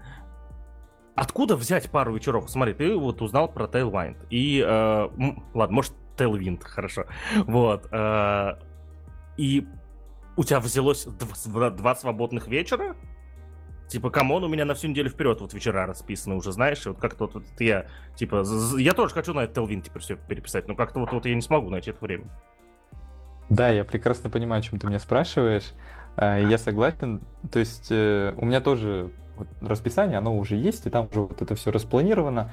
S1: Откуда взять пару вечеров? Смотри, ты вот узнал про Tailwind. И, э, ладно, может, Tailwind, хорошо. Вот. Э, и у тебя взялось два, два свободных вечера? Типа, come on, у меня на всю неделю вперед вот вечера расписаны уже, знаешь, и вот как-то вот, вот я, типа, я тоже хочу на Tailwind теперь все переписать, но как-то вот, вот я не смогу найти это время.
S3: Да, я прекрасно понимаю, о чем ты меня спрашиваешь. Э, я согласен. То есть э, у меня тоже вот расписание, оно уже есть, и там уже вот это все распланировано.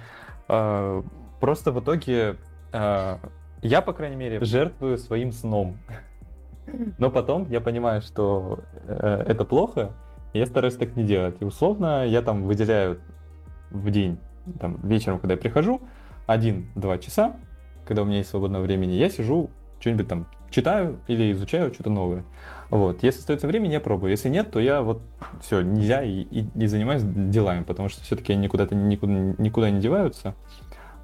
S3: А, просто в итоге а, я, по крайней мере, жертвую своим сном. Но потом я понимаю, что э, это плохо, и я стараюсь так не делать. И условно я там выделяю в день, там, вечером, когда я прихожу, один-два часа, когда у меня есть свободного времени, я сижу, что-нибудь там читаю или изучаю что-то новое. Вот. Если остается время, я пробую. Если нет, то я вот все, нельзя и, и, и занимаюсь делами, потому что все-таки они никуда-то никуда, никуда не деваются.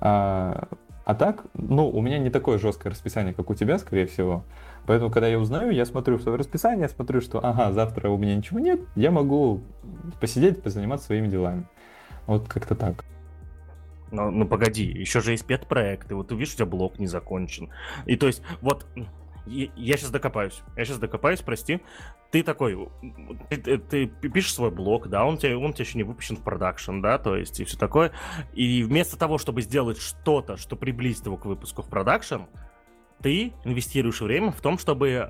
S3: А, а так, ну, у меня не такое жесткое расписание, как у тебя, скорее всего. Поэтому, когда я узнаю, я смотрю в свое расписание, смотрю, что, ага, завтра у меня ничего нет, я могу посидеть, позаниматься своими делами. Вот как-то так.
S1: Ну, ну погоди, еще же есть пет-проекты, вот ты видишь, у тебя блок не закончен. И то есть, вот я сейчас докопаюсь. Я сейчас докопаюсь, прости. Ты такой, ты, ты пишешь свой блог, да, он тебе, он тебе еще не выпущен в продакшн, да, то есть и все такое. И вместо того, чтобы сделать что-то, что приблизит его к выпуску в продакшн, ты инвестируешь время в том, чтобы э,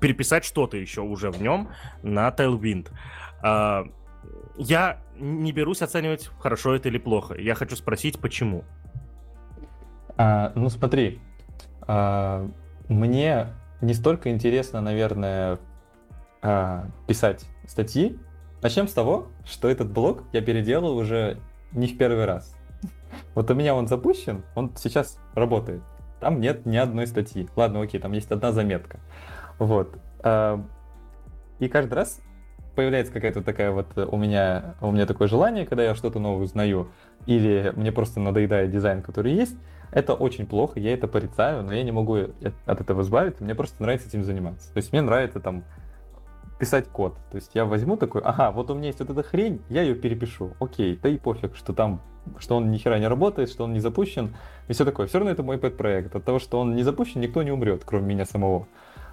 S1: переписать что-то еще уже в нем на Tailwind. Э, я не берусь оценивать, хорошо это или плохо. Я хочу спросить, почему.
S3: А, ну смотри, мне не столько интересно, наверное, а, писать статьи. Начнем с того, что этот блог я переделал уже не в первый раз. Вот у меня он запущен, он сейчас работает. Там нет ни одной статьи. Ладно, окей, там есть одна заметка. Вот. А, и каждый раз появляется какая-то такая вот у меня, у меня такое желание, когда я что-то новое узнаю, или мне просто надоедает дизайн, который есть, это очень плохо, я это порицаю, но я не могу от этого избавиться, мне просто нравится этим заниматься. То есть мне нравится там писать код. То есть я возьму такой, ага, вот у меня есть вот эта хрень, я ее перепишу. Окей, да и пофиг, что там, что он ни хера не работает, что он не запущен, и все такое. Все равно это мой пэт-проект. От того, что он не запущен, никто не умрет, кроме меня самого.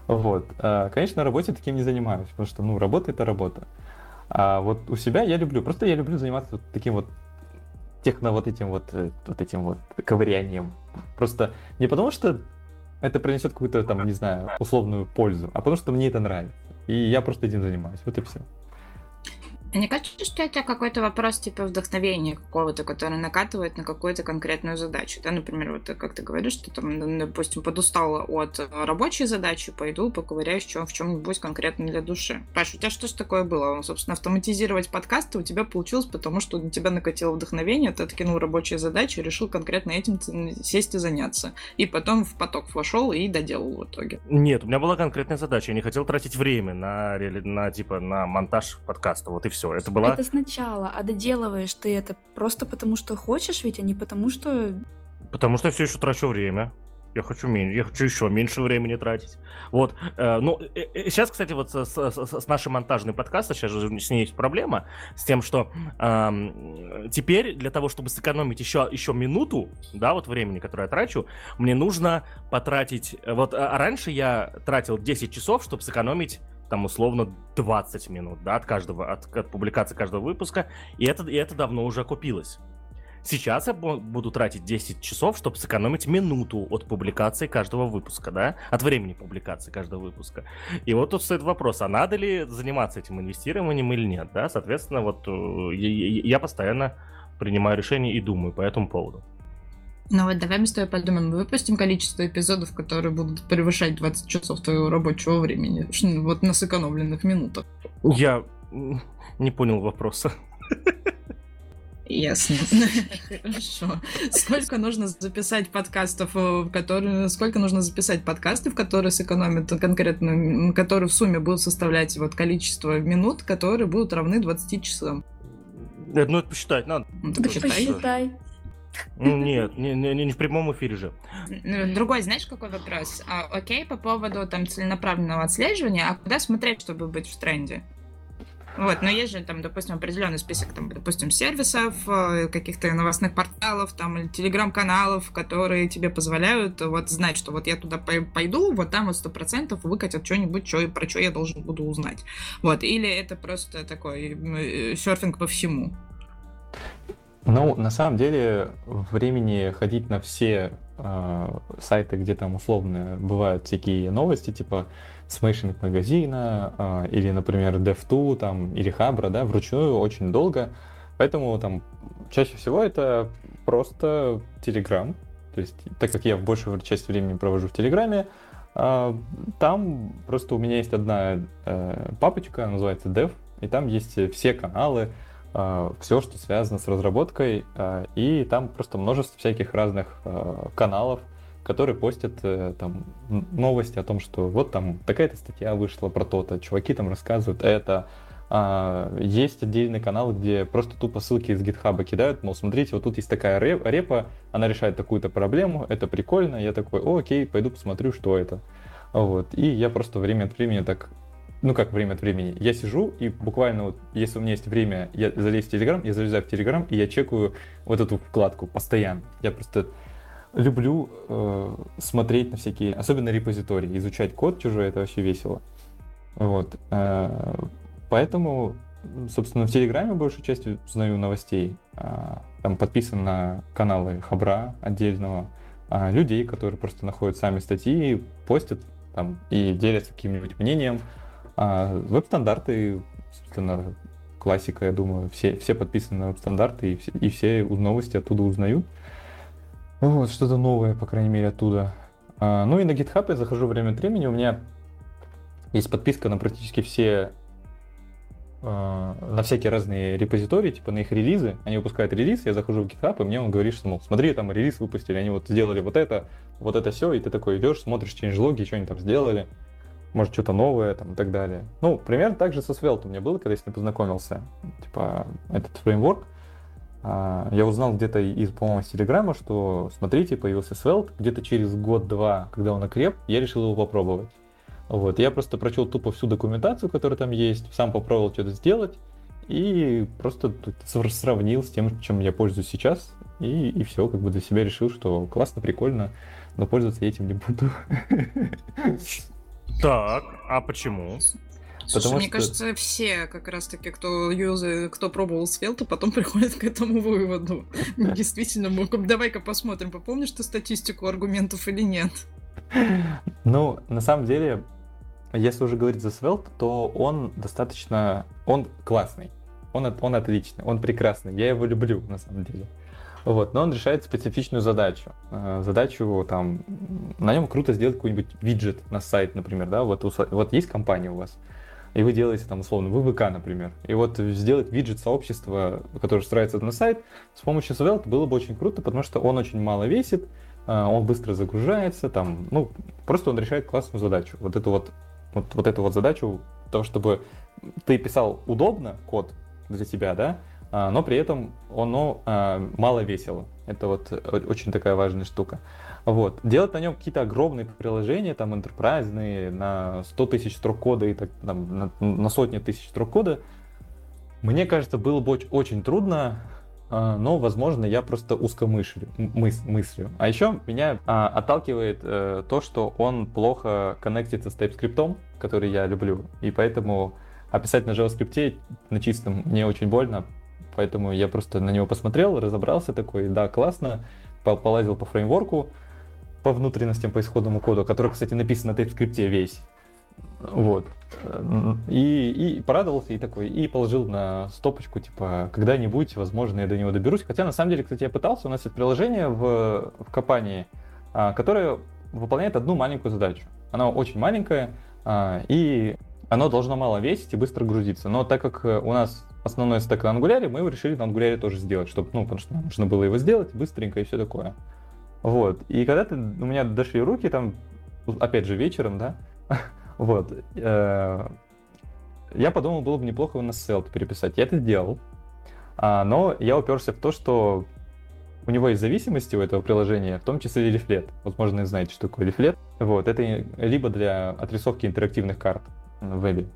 S3: Вот. А, конечно, на работе таким не занимаюсь, потому что, ну, работа — это работа. А вот у себя я люблю, просто я люблю заниматься вот таким вот техно вот этим вот, э, вот этим вот ковырянием. Просто не потому, что это принесет какую-то там, не знаю, условную пользу, а потому что мне это нравится. И я просто этим занимаюсь. Вот и все.
S2: Мне кажется, что это какой-то вопрос типа вдохновения какого-то, который накатывает на какую-то конкретную задачу. Да, например, вот как ты говоришь, что там, допустим, подустала от рабочей задачи, пойду поковыряюсь в чем-нибудь конкретно для души. Паш, у тебя что ж такое было? Собственно, автоматизировать подкасты у тебя получилось, потому что у тебя накатило вдохновение, ты откинул рабочие задачи, решил конкретно этим сесть и заняться. И потом в поток вошел и доделал в итоге.
S1: Нет, у меня была конкретная задача. Я не хотел тратить время на, на типа, на монтаж подкаста. Вот и все все. Это была...
S4: Это сначала, а доделываешь ты это просто потому, что хочешь, ведь, а не потому, что...
S1: Потому что я все еще трачу время. Я хочу, меньше, я хочу еще меньше времени тратить. Вот. Э, ну, э, э, сейчас, кстати, вот с, с, с нашей монтажной подкаста, сейчас же с ней есть проблема, с тем, что э, теперь для того, чтобы сэкономить еще, еще минуту, да, вот времени, которое я трачу, мне нужно потратить... Вот а раньше я тратил 10 часов, чтобы сэкономить там условно 20 минут, да, от каждого, от, от публикации каждого выпуска, и это, и это давно уже окупилось. Сейчас я буду тратить 10 часов, чтобы сэкономить минуту от публикации каждого выпуска, да, от времени публикации каждого выпуска. И вот тут стоит вопрос, а надо ли заниматься этим инвестированием или нет, да, соответственно, вот э, я, постоянно принимаю решения и думаю по этому поводу.
S2: Ну вот давай мы с тобой подумаем, выпустим количество эпизодов, которые будут превышать 20 часов твоего рабочего времени, вот на сэкономленных минутах.
S1: Я не понял вопроса.
S2: Ясно. Хорошо. Сколько нужно записать подкастов, в которые, сколько нужно записать подкастов, которые сэкономят конкретно, которые в сумме будут составлять вот количество минут, которые будут равны 20 часам?
S1: Ну, это посчитать надо.
S4: Ну, посчитай. посчитай.
S1: Ну, нет, не, не, не в прямом эфире же.
S2: Другой, знаешь, какой вопрос? А, окей, по поводу там целенаправленного отслеживания, а куда смотреть, чтобы быть в тренде? Вот, но есть же там, допустим, определенный список, там, допустим, сервисов, э, каких-то новостных порталов, там, или телеграм-каналов, которые тебе позволяют вот знать, что вот я туда пойду, вот там вот сто процентов выкатят что-нибудь, что, про что я должен буду узнать. Вот, или это просто такой э, серфинг по всему.
S3: Ну, на самом деле, времени ходить на все э, сайты, где там условно бывают всякие новости, типа смейшинг магазина, э, или, например, DevTool, там, или Хабра, да, вручную очень долго. Поэтому там чаще всего это просто Telegram. То есть, так как я большую часть времени провожу в Телеграме, э, там просто у меня есть одна э, папочка, называется Dev, и там есть все каналы, все, что связано с разработкой, а, и там просто множество всяких разных а, каналов, которые постят э, там новости о том, что вот там такая-то статья вышла про то-то, чуваки там рассказывают это. Есть отдельный канал, где просто тупо ссылки из гитхаба кидают, мол, смотрите, вот тут есть такая репа, она решает такую-то проблему, это прикольно. Я такой, о, окей, пойду посмотрю, что это. Вот. И я просто время от времени так ну как время от времени, я сижу и буквально вот, если у меня есть время, я залезу в Телеграм, я залезаю в Телеграм и я чекаю вот эту вкладку постоянно. Я просто люблю э, смотреть на всякие, особенно репозитории, изучать код чужой, это вообще весело. Вот. Э, поэтому, собственно, в Телеграме большую часть узнаю новостей. Э, там подписан на каналы Хабра отдельного, э, людей, которые просто находят сами статьи, постят там и делятся каким-нибудь мнением. А веб-стандарты, собственно, классика, я думаю, все, все подписаны на веб-стандарты, и все, и все новости оттуда узнают. Вот, что-то новое, по крайней мере, оттуда. А, ну и на GitHub я захожу время от времени, у меня есть подписка на практически все э, на всякие разные репозитории, типа на их релизы. Они выпускают релиз, я захожу в GitHub, и мне он говорит, что, мол, смотри, там релиз выпустили, они вот сделали вот это, вот это все, и ты такой идешь, смотришь changelog, что они там сделали, может, что-то новое там и так далее. Ну, примерно так же со Svelte у меня было, когда я с ним познакомился. Типа, этот фреймворк, а, я узнал где-то из, по-моему, с Телеграма, что, смотрите, появился Svelte, где-то через год-два, когда он окреп, я решил его попробовать. Вот, я просто прочел тупо всю документацию, которая там есть, сам попробовал что-то сделать, и просто сравнил с тем, чем я пользуюсь сейчас, и, и все, как бы для себя решил, что классно, прикольно, но пользоваться этим не буду.
S1: Так, а почему?
S2: Слушай, Потому мне что... кажется, все как раз-таки, кто юзы, кто пробовал Svelte, потом приходят к этому выводу. Действительно, давай-ка посмотрим, попомнишь ты статистику аргументов или нет?
S3: Ну, на самом деле, если уже говорить за Svelte, то он достаточно... Он классный. Он, он отличный, он прекрасный. Я его люблю, на самом деле. Вот, но он решает специфичную задачу. Э, задачу там, на нем круто сделать какой-нибудь виджет на сайт, например, да, вот, вот есть компания у вас, и вы делаете там условно ВВК, например, и вот сделать виджет сообщества, который встраивается на сайт, с помощью Svelte было бы очень круто, потому что он очень мало весит, э, он быстро загружается, там, ну, просто он решает классную задачу. Вот эту вот, вот, вот эту вот задачу, то, чтобы ты писал удобно код для тебя, да, но при этом оно а, мало весело. Это вот очень такая важная штука. Вот. Делать на нем какие-то огромные приложения, там, интерпрайзные, на 100 тысяч строк кода и так, там, на, на сотни тысяч строк кода, мне кажется, было бы очень трудно, а, но, возможно, я просто узкомыслю. Мыс, мыслю. А еще меня а, отталкивает а, то, что он плохо коннектится с TypeScript, который я люблю, и поэтому описать на JavaScript на чистом мне очень больно, поэтому я просто на него посмотрел, разобрался такой, да, классно, полазил по фреймворку, по внутренностям, по исходному коду, который, кстати, написан на TypeScript весь. Вот. И, и порадовался, и такой, и положил на стопочку, типа, когда-нибудь, возможно, я до него доберусь. Хотя, на самом деле, кстати, я пытался, у нас есть приложение в, в компании, а, которое выполняет одну маленькую задачу. Она очень маленькая, и оно должно мало весить и быстро грузиться. Но так как у нас основной стек на ангуляре, мы его решили на ангуляре тоже сделать, чтобы, ну, потому что нужно было его сделать быстренько и все такое. Вот. И когда ты, у меня дошли руки, там, опять же, вечером, да, вот, э, я подумал, было бы неплохо его на Svelte переписать. Я это сделал, а, но я уперся в то, что у него есть зависимости у этого приложения, в том числе и лифлет. Возможно, вы знаете, что такое лифлет. Вот, это либо для отрисовки интерактивных карт в вебе.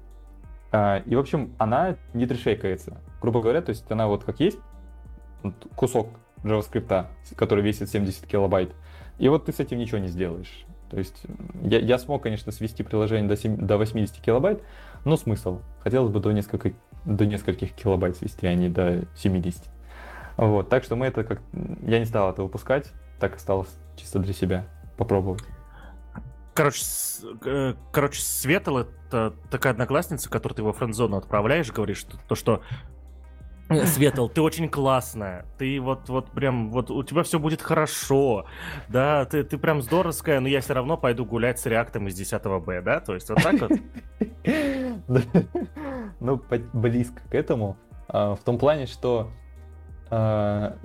S3: А, и, в общем, она не трешейкается. Грубо говоря, то есть она вот как есть, кусок JavaScript, который весит 70 килобайт. И вот ты с этим ничего не сделаешь. То есть я, я смог, конечно, свести приложение до, 7, до 80 килобайт, но смысл? Хотелось бы до, несколько, до нескольких килобайт свести, а не до 70. Вот, так что мы это как... Я не стал это выпускать, так осталось чисто для себя попробовать.
S1: Короче, с, э, короче, Светл это такая одноклассница, которую ты во френд-зону отправляешь, говоришь, что, то, что Э, Светл, ты очень классная, ты вот, вот прям, вот у тебя все будет хорошо, да, ты, ты прям здоровская, но я все равно пойду гулять с реактом из 10 Б, да, то есть вот так вот?
S3: Ну, близко к этому, а, в том плане, что а,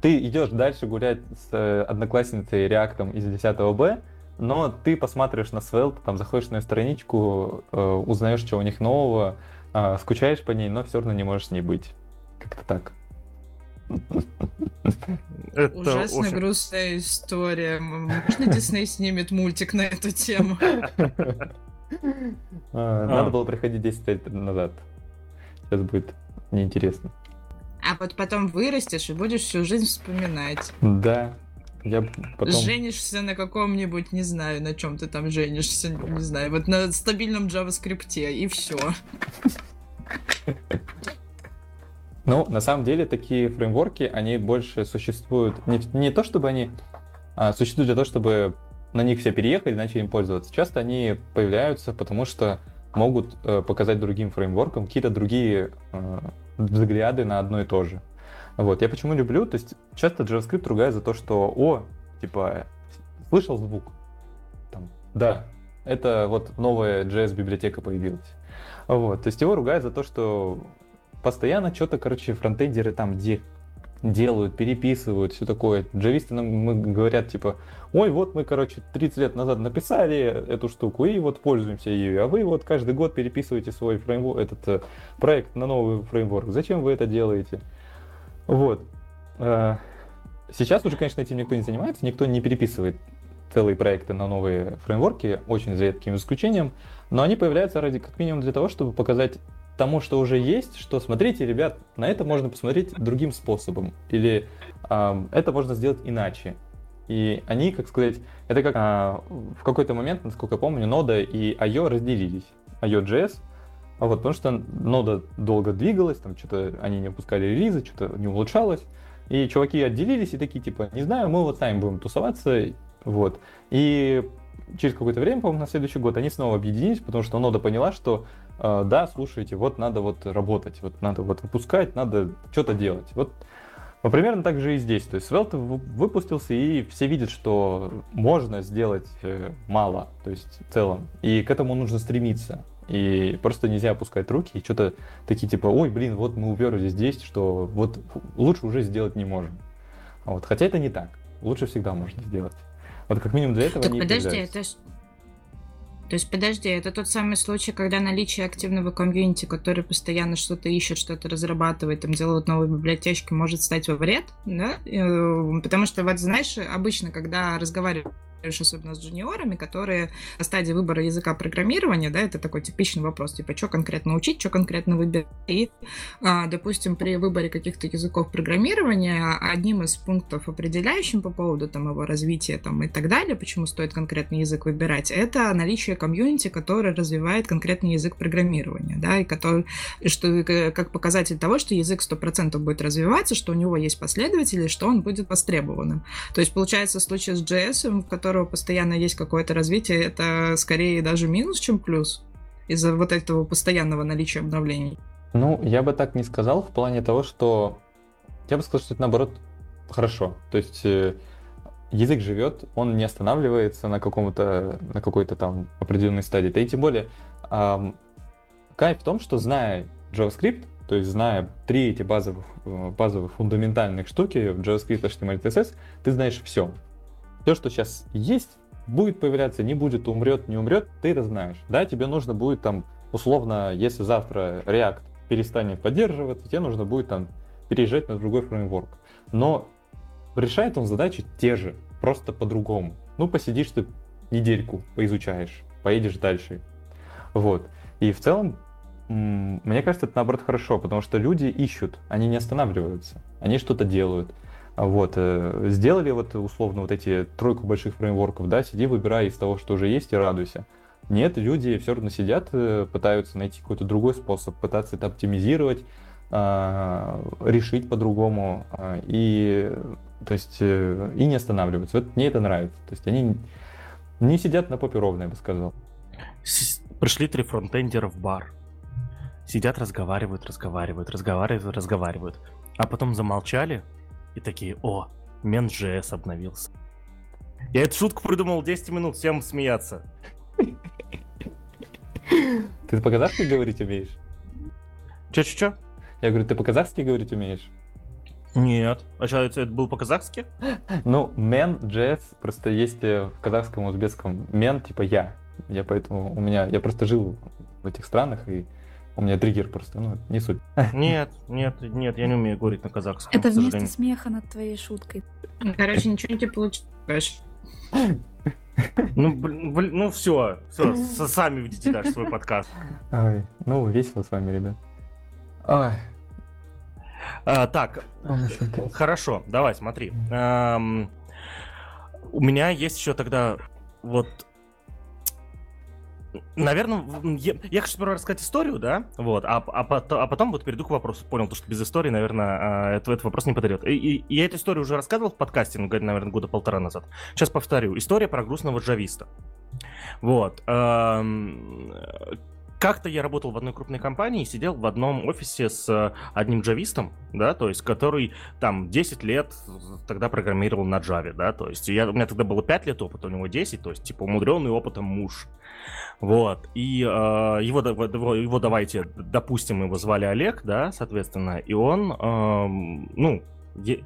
S3: ты идешь дальше гулять с э, одноклассницей реактом из 10 Б, но ты посматриваешь на Svelte, там заходишь на ее страничку, э, узнаешь, что у них нового, а, скучаешь по ней, но все равно не можешь с ней быть. Как-то так.
S2: Это Ужасно очень... грустная история. Можно Дисней снимет мультик на эту тему?
S3: А, надо а. было приходить 10 лет назад. Сейчас будет неинтересно.
S2: А вот потом вырастешь и будешь всю жизнь вспоминать.
S3: Да. Я потом...
S2: Женишься на каком-нибудь, не знаю, на чем ты там женишься, не знаю, вот на стабильном JavaScript, и все.
S3: Ну, на самом деле, такие фреймворки, они больше существуют не, не то, чтобы они а, существуют для того, чтобы на них все переехали и начали им пользоваться. Часто они появляются, потому что могут э, показать другим фреймворкам какие-то другие э, взгляды на одно и то же. Вот, я почему люблю, то есть часто JavaScript ругает за то, что, о, типа, слышал звук? Там, да, это вот новая JS-библиотека появилась. Вот, то есть его ругают за то, что постоянно что-то, короче, фронтендеры там где делают, переписывают, все такое. Джависты нам говорят, типа, ой, вот мы, короче, 30 лет назад написали эту штуку, и вот пользуемся ею, а вы вот каждый год переписываете свой фреймворк, этот э, проект на новый фреймворк. Зачем вы это делаете? Вот. Э, сейчас уже, конечно, этим никто не занимается, никто не переписывает целые проекты на новые фреймворки, очень за редким исключением, но они появляются ради как минимум для того, чтобы показать тому, что уже есть, что смотрите, ребят, на это можно посмотреть другим способом, или э, это можно сделать иначе. И они, как сказать, это как а, в какой-то момент, насколько я помню, нода и IO разделились. IO.js, а вот, потому что нода долго двигалась, там что-то они не выпускали релизы, что-то не улучшалось. И чуваки отделились и такие, типа, не знаю, мы вот сами будем тусоваться, вот. И через какое-то время, по-моему, на следующий год они снова объединились, потому что нода поняла, что э, да, слушайте, вот надо вот работать, вот надо вот выпускать, надо что-то делать. Вот ну, примерно так же и здесь. То есть Svelte выпустился, и все видят, что можно сделать э, мало, то есть в целом. И к этому нужно стремиться. И просто нельзя опускать руки и что-то такие типа, ой, блин, вот мы уперли здесь, что вот лучше уже сделать не можем. Вот. Хотя это не так. Лучше всегда можно сделать. Вот как минимум для этого
S2: так, подожди, это то есть, подожди, это тот самый случай, когда наличие активного комьюнити, который постоянно что-то ищет, что-то разрабатывает, там делают новые библиотечки, может стать во вред, да? Э, потому что, вот знаешь, обычно, когда разговаривают особенно с джуниорами, которые на стадии выбора языка программирования, да, это такой типичный вопрос, типа, что конкретно учить, что конкретно выбирать. И, а, допустим, при выборе каких-то языков программирования одним из пунктов, определяющим по поводу там его развития там и так далее, почему стоит конкретный язык выбирать, это наличие комьюнити, который развивает конкретный язык программирования, да, и который, что как показатель того, что язык 100% будет развиваться, что у него есть последователи, что он будет востребованным. То есть, получается, в случае с JS, в котором которого постоянно есть какое-то развитие, это скорее даже минус, чем плюс из-за вот этого постоянного наличия обновлений?
S3: Ну, я бы так не сказал в плане того, что я бы сказал, что это наоборот хорошо. То есть э, язык живет, он не останавливается на каком-то на какой-то там определенной стадии. Да и тем более эм, кайф в том, что зная JavaScript, то есть зная три эти базовых, э, базовых фундаментальных штуки JavaScript, HTML, CSS, ты знаешь все все, что сейчас есть, будет появляться, не будет, умрет, не умрет, ты это знаешь. Да, тебе нужно будет там, условно, если завтра React перестанет поддерживаться, тебе нужно будет там переезжать на другой фреймворк. Но решает он задачи те же, просто по-другому. Ну, посидишь ты недельку, поизучаешь, поедешь дальше. Вот. И в целом, мне кажется, это наоборот хорошо, потому что люди ищут, они не останавливаются, они что-то делают. Вот, э, сделали вот условно вот эти тройку больших фреймворков, да, сиди, выбирай из того, что уже есть, и радуйся. Нет, люди все равно сидят, э, пытаются найти какой-то другой способ, пытаться это оптимизировать, а, решить по-другому, а, и, то есть, э, и не останавливаются. Вот мне это нравится. То есть они не сидят на попе ровно, я бы сказал.
S1: Пришли три фронтендера в бар. Сидят, разговаривают, разговаривают, разговаривают, разговаривают. А потом замолчали, и такие, о, Мен.js обновился. Я эту шутку придумал 10 минут, всем смеяться.
S3: Ты по-казахски говорить умеешь?
S1: Чё-чё-чё?
S3: Я говорю, ты по-казахски говорить умеешь?
S1: Нет. А что, это был по-казахски?
S3: Ну, мен, джесс, просто есть в казахском, узбекском мен, типа я. Я поэтому, у меня, я просто жил в этих странах, и у меня триггер просто, ну, не суть.
S1: Нет, нет, нет, я не умею говорить на казахском.
S4: Это вместо смеха над твоей шуткой.
S2: Короче, ничего не тебе получилось.
S1: Ну, блин, блин, ну все, все, сами видите дальше свой подкаст.
S3: Ой, ну, весело с вами, ребят. Ой.
S1: А, так, хорошо, давай, смотри. Эм, у меня есть еще тогда вот Наверное, я, я хочу сперва рассказать историю, да, вот, а, а, а потом вот перейду к вопросу. Понял, то, что без истории, наверное, это, этот вопрос не подойдет. И, и, я эту историю уже рассказывал в подкасте, ну, наверное, года полтора назад. Сейчас повторю. История про грустного джависта. Вот. Как-то я работал в одной крупной компании, сидел в одном офисе с одним джавистом, да, то есть, который там 10 лет тогда программировал на Java, да, то есть, я, у меня тогда было 5 лет опыта, у него 10, то есть, типа, умудренный опытом муж. Вот, и э, его, его, давайте, допустим, его звали Олег, да, соответственно, и он, э, ну, я,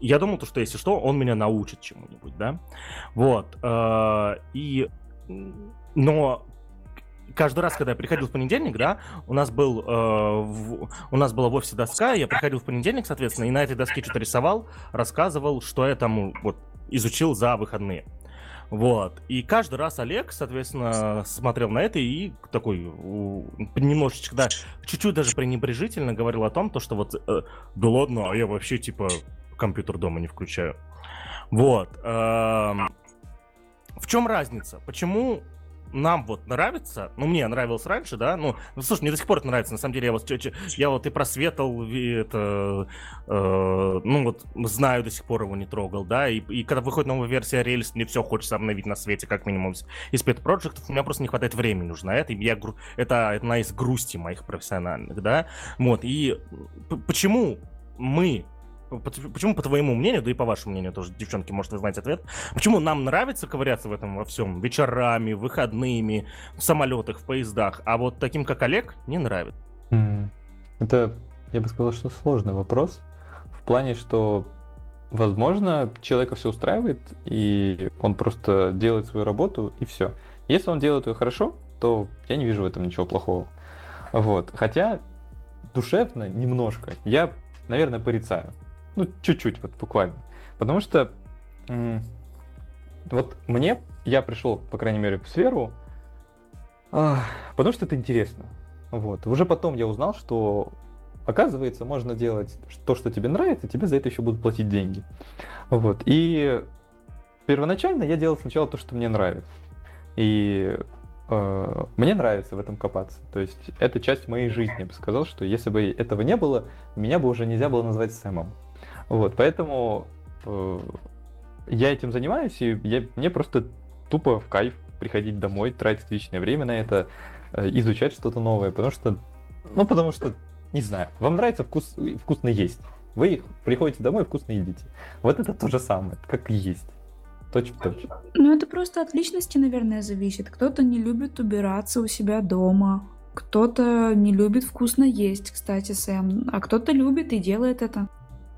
S1: я думал, то, что если что, он меня научит чему-нибудь, да, вот, э, и, но каждый раз, когда я приходил в понедельник, да, у нас был, э, в, у нас была в офисе доска, я приходил в понедельник, соответственно, и на этой доске что-то рисовал, рассказывал, что я там вот изучил за выходные. Вот. И каждый раз Олег, соответственно, смотрел на это и такой немножечко, да, чуть-чуть даже пренебрежительно говорил о том, то, что вот, э, да ладно, а я вообще, типа, компьютер дома не включаю. Вот. Эм, в чем разница? Почему нам вот нравится, ну, мне нравилось раньше, да, ну, ну слушай, мне до сих пор это нравится, на самом деле, я вот, я вот и просветал, и это, э, ну, вот, знаю, до сих пор его не трогал, да, и, и когда выходит новая версия Rails, мне все хочется обновить на свете, как минимум, из Pet Project, у меня просто не хватает времени нужно это, и я, это одна из грусти моих профессиональных, да, вот, и почему мы Почему, по твоему мнению, да и по вашему мнению тоже, девчонки, может, вы знаете ответ, почему нам нравится ковыряться в этом во всем вечерами, выходными, в самолетах, в поездах, а вот таким, как Олег, не нравится?
S3: Это, я бы сказал, что сложный вопрос, в плане, что, возможно, человека все устраивает, и он просто делает свою работу, и все. Если он делает ее хорошо, то я не вижу в этом ничего плохого. Вот. Хотя душевно немножко я, наверное, порицаю. Ну, чуть-чуть, вот буквально. Потому что вот мне, я пришел, по крайней мере, в сферу, потому что это интересно. Вот. Уже потом я узнал, что оказывается, можно делать то, что тебе нравится, тебе за это еще будут платить деньги. Вот. И первоначально я делал сначала то, что мне нравится. И э, мне нравится в этом копаться. То есть это часть моей жизни. Я бы сказал, что если бы этого не было, меня бы уже нельзя было назвать Сэмом. Вот, поэтому э, я этим занимаюсь, и я, мне просто тупо в кайф приходить домой, тратить личное время на это, э, изучать что-то новое, потому что, ну, потому что, не знаю, вам нравится вкус, вкусно есть. Вы приходите домой и вкусно едите. Вот это то же самое, как есть. Точно, точно.
S4: Ну, это просто от личности, наверное, зависит. Кто-то не любит убираться у себя дома, кто-то не любит вкусно есть, кстати, Сэм, а кто-то любит и делает это.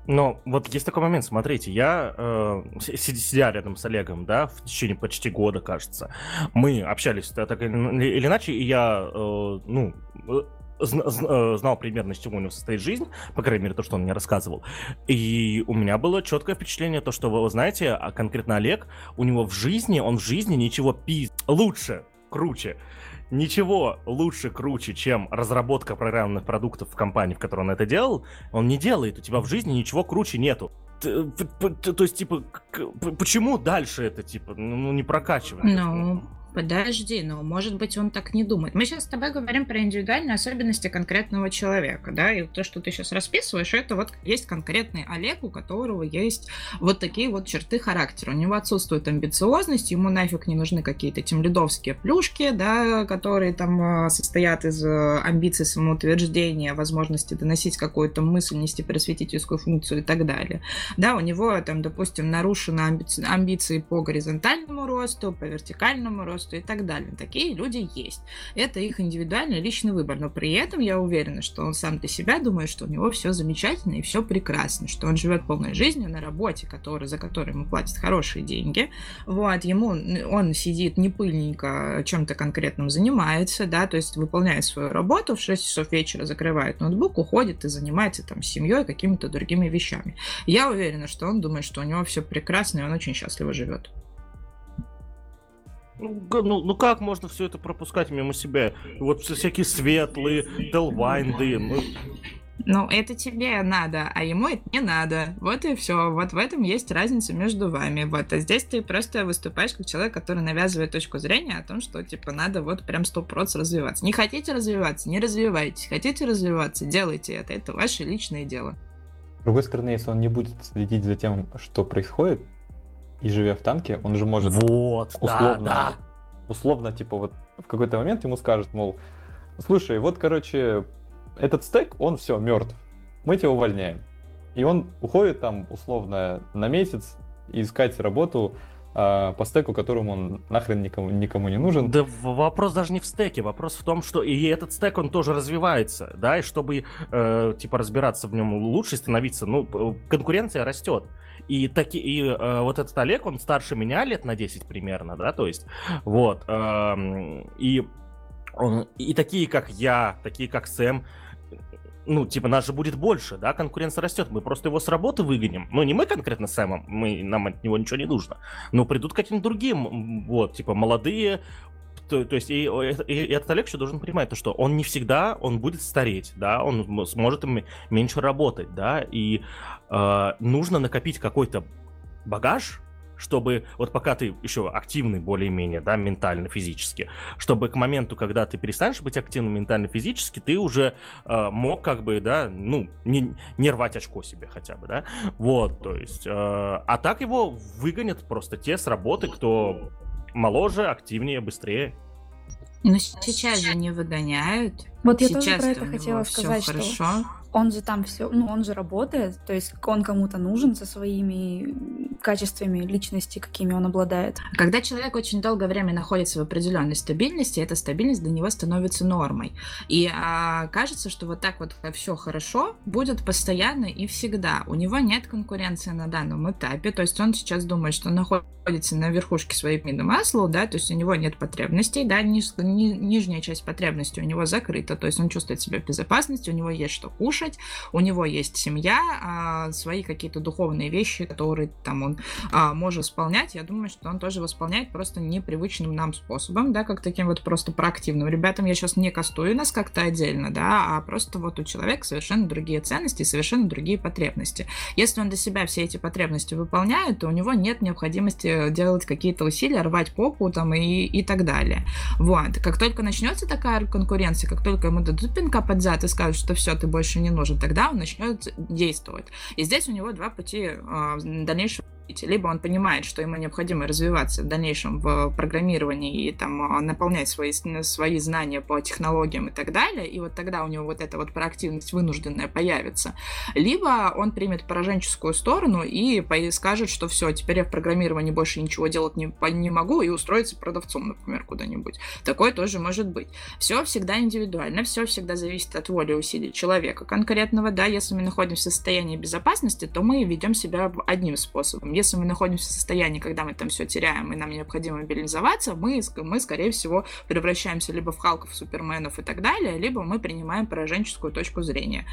S1: Но вот есть такой момент, смотрите, я, э, сидя рядом с Олегом, да, в течение почти года, кажется, мы общались так, так или иначе, и я, э, ну, э, э, знал примерно, из чего у него состоит жизнь, по крайней мере, то, что он мне рассказывал. И у меня было четкое впечатление, то, что, вы знаете, а конкретно Олег, у него в жизни, он в жизни ничего пи лучше, круче, ничего лучше, круче, чем разработка программных продуктов в компании, в которой он это делал, он не делает. У тебя в жизни ничего круче нету. То есть, типа, почему дальше это, типа, ну, не прокачивать?
S2: Ну, Подожди, ну, может быть, он так не думает. Мы сейчас с тобой говорим про индивидуальные особенности конкретного человека, да, и то, что ты сейчас расписываешь, это вот есть конкретный Олег, у которого есть вот такие вот черты характера. У него отсутствует амбициозность, ему нафиг не нужны какие-то темлидовские плюшки, да, которые там э, состоят из э, амбиций самоутверждения, возможности доносить какую-то мысль, нести просветительскую функцию и так далее. Да, у него там, допустим, нарушены амбиции, амбиции по горизонтальному росту, по вертикальному росту, росту и так далее. Такие люди есть. Это их индивидуальный личный выбор. Но при этом я уверена, что он сам для себя думает, что у него все замечательно и все прекрасно, что он живет полной жизнью на работе, который, за которой ему платят хорошие деньги. Вот, ему он сидит не пыльненько, чем-то конкретным занимается, да, то есть выполняет свою работу, в 6 часов вечера закрывает ноутбук, уходит и занимается там семьей, какими-то другими вещами. Я уверена, что он думает, что у него все прекрасно, и он очень счастливо живет.
S1: Ну, ну, ну как можно все это пропускать мимо себя? Вот всякие светлые, Телвайнды. Ну...
S2: ну, это тебе надо, а ему это не надо. Вот и все. Вот в этом есть разница между вами. Вот. А здесь ты просто выступаешь как человек, который навязывает точку зрения о том, что, типа, надо вот прям сто развиваться. Не хотите развиваться, не развивайтесь. Хотите развиваться, делайте это. Это ваше личное дело.
S3: С другой стороны, если он не будет следить за тем, что происходит, и живя в танке, он же может
S1: вот,
S3: условно,
S1: да, да.
S3: условно, типа вот в какой-то момент ему скажут, мол, слушай, вот, короче, этот стек, он все, мертв. Мы тебя увольняем. И он уходит там, условно, на месяц искать работу э, по стеку, которому он нахрен никому, никому не нужен.
S1: Да вопрос даже не в стеке, вопрос в том, что и этот стек, он тоже развивается, да, и чтобы, э, типа, разбираться в нем лучше, становиться, ну, конкуренция растет. И, таки, и э, вот этот Олег, он старше меня лет на 10 примерно, да, то есть, вот, э, и, он, и такие, как я, такие, как Сэм, ну, типа, нас же будет больше, да, конкуренция растет, мы просто его с работы выгоним. Ну, не мы конкретно Сэмом, мы, нам от него ничего не нужно, но придут каким-то другим, вот, типа, молодые, то, то есть и, и, и этот Олег еще должен понимать то, что он не всегда, он будет стареть, да, он сможет меньше работать, да, и э, нужно накопить какой-то багаж, чтобы вот пока ты еще активный более-менее, да, ментально-физически, чтобы к моменту, когда ты перестанешь быть активным ментально-физически, ты уже э, мог как бы, да, ну, не, не рвать очко себе хотя бы, да, вот, то есть, э, а так его выгонят просто те с работы, кто моложе, активнее, быстрее.
S2: Но сейчас же не выгоняют.
S4: Вот я
S2: сейчас
S4: тоже про это хотела сказать, что
S2: хорошо.
S4: Он же там все, ну он же работает, то есть он кому-то нужен со своими качествами личности, какими он обладает.
S2: Когда человек очень долгое время находится в определенной стабильности, эта стабильность для него становится нормой. И а, кажется, что вот так вот все хорошо будет постоянно и всегда. У него нет конкуренции на данном этапе, то есть он сейчас думает, что находится на верхушке своей пирамиды масла, да, то есть у него нет потребностей, да, ниж, ни, нижняя часть потребностей у него закрыта, то есть он чувствует себя в безопасности, у него есть что кушать, у него есть семья, а, свои какие-то духовные вещи, которые там он а, может исполнять, я думаю, что он тоже восполняет просто непривычным нам способом, да, как таким вот просто проактивным. Ребятам я сейчас не кастую нас как-то отдельно, да, а просто вот у человека совершенно другие ценности совершенно другие потребности. Если он для себя все эти потребности выполняет, то у него нет необходимости делать какие-то усилия, рвать попу там и, и так далее. Вот. Как только начнется такая конкуренция, как только ему дадут пинка под зад и скажут, что все, ты больше не нужен, тогда он начнет действовать. И здесь у него два пути э, дальнейшего либо он понимает, что ему необходимо развиваться в дальнейшем в программировании и там а, наполнять свои, свои знания по технологиям и так далее, и вот тогда у него вот эта вот проактивность вынужденная появится. Либо он примет пораженческую сторону и скажет, что все, теперь я в программировании больше ничего делать не, не могу и устроиться продавцом, например, куда-нибудь. Такое тоже может быть. Все всегда индивидуально, все всегда зависит от воли и усилий человека конкретного, да, если мы находимся в состоянии безопасности, то мы ведем себя одним способом если мы находимся в состоянии, когда мы там все теряем, и нам необходимо мобилизоваться, мы, мы, скорее всего, превращаемся либо в Халков, Суперменов и так далее, либо мы принимаем пораженческую точку зрения.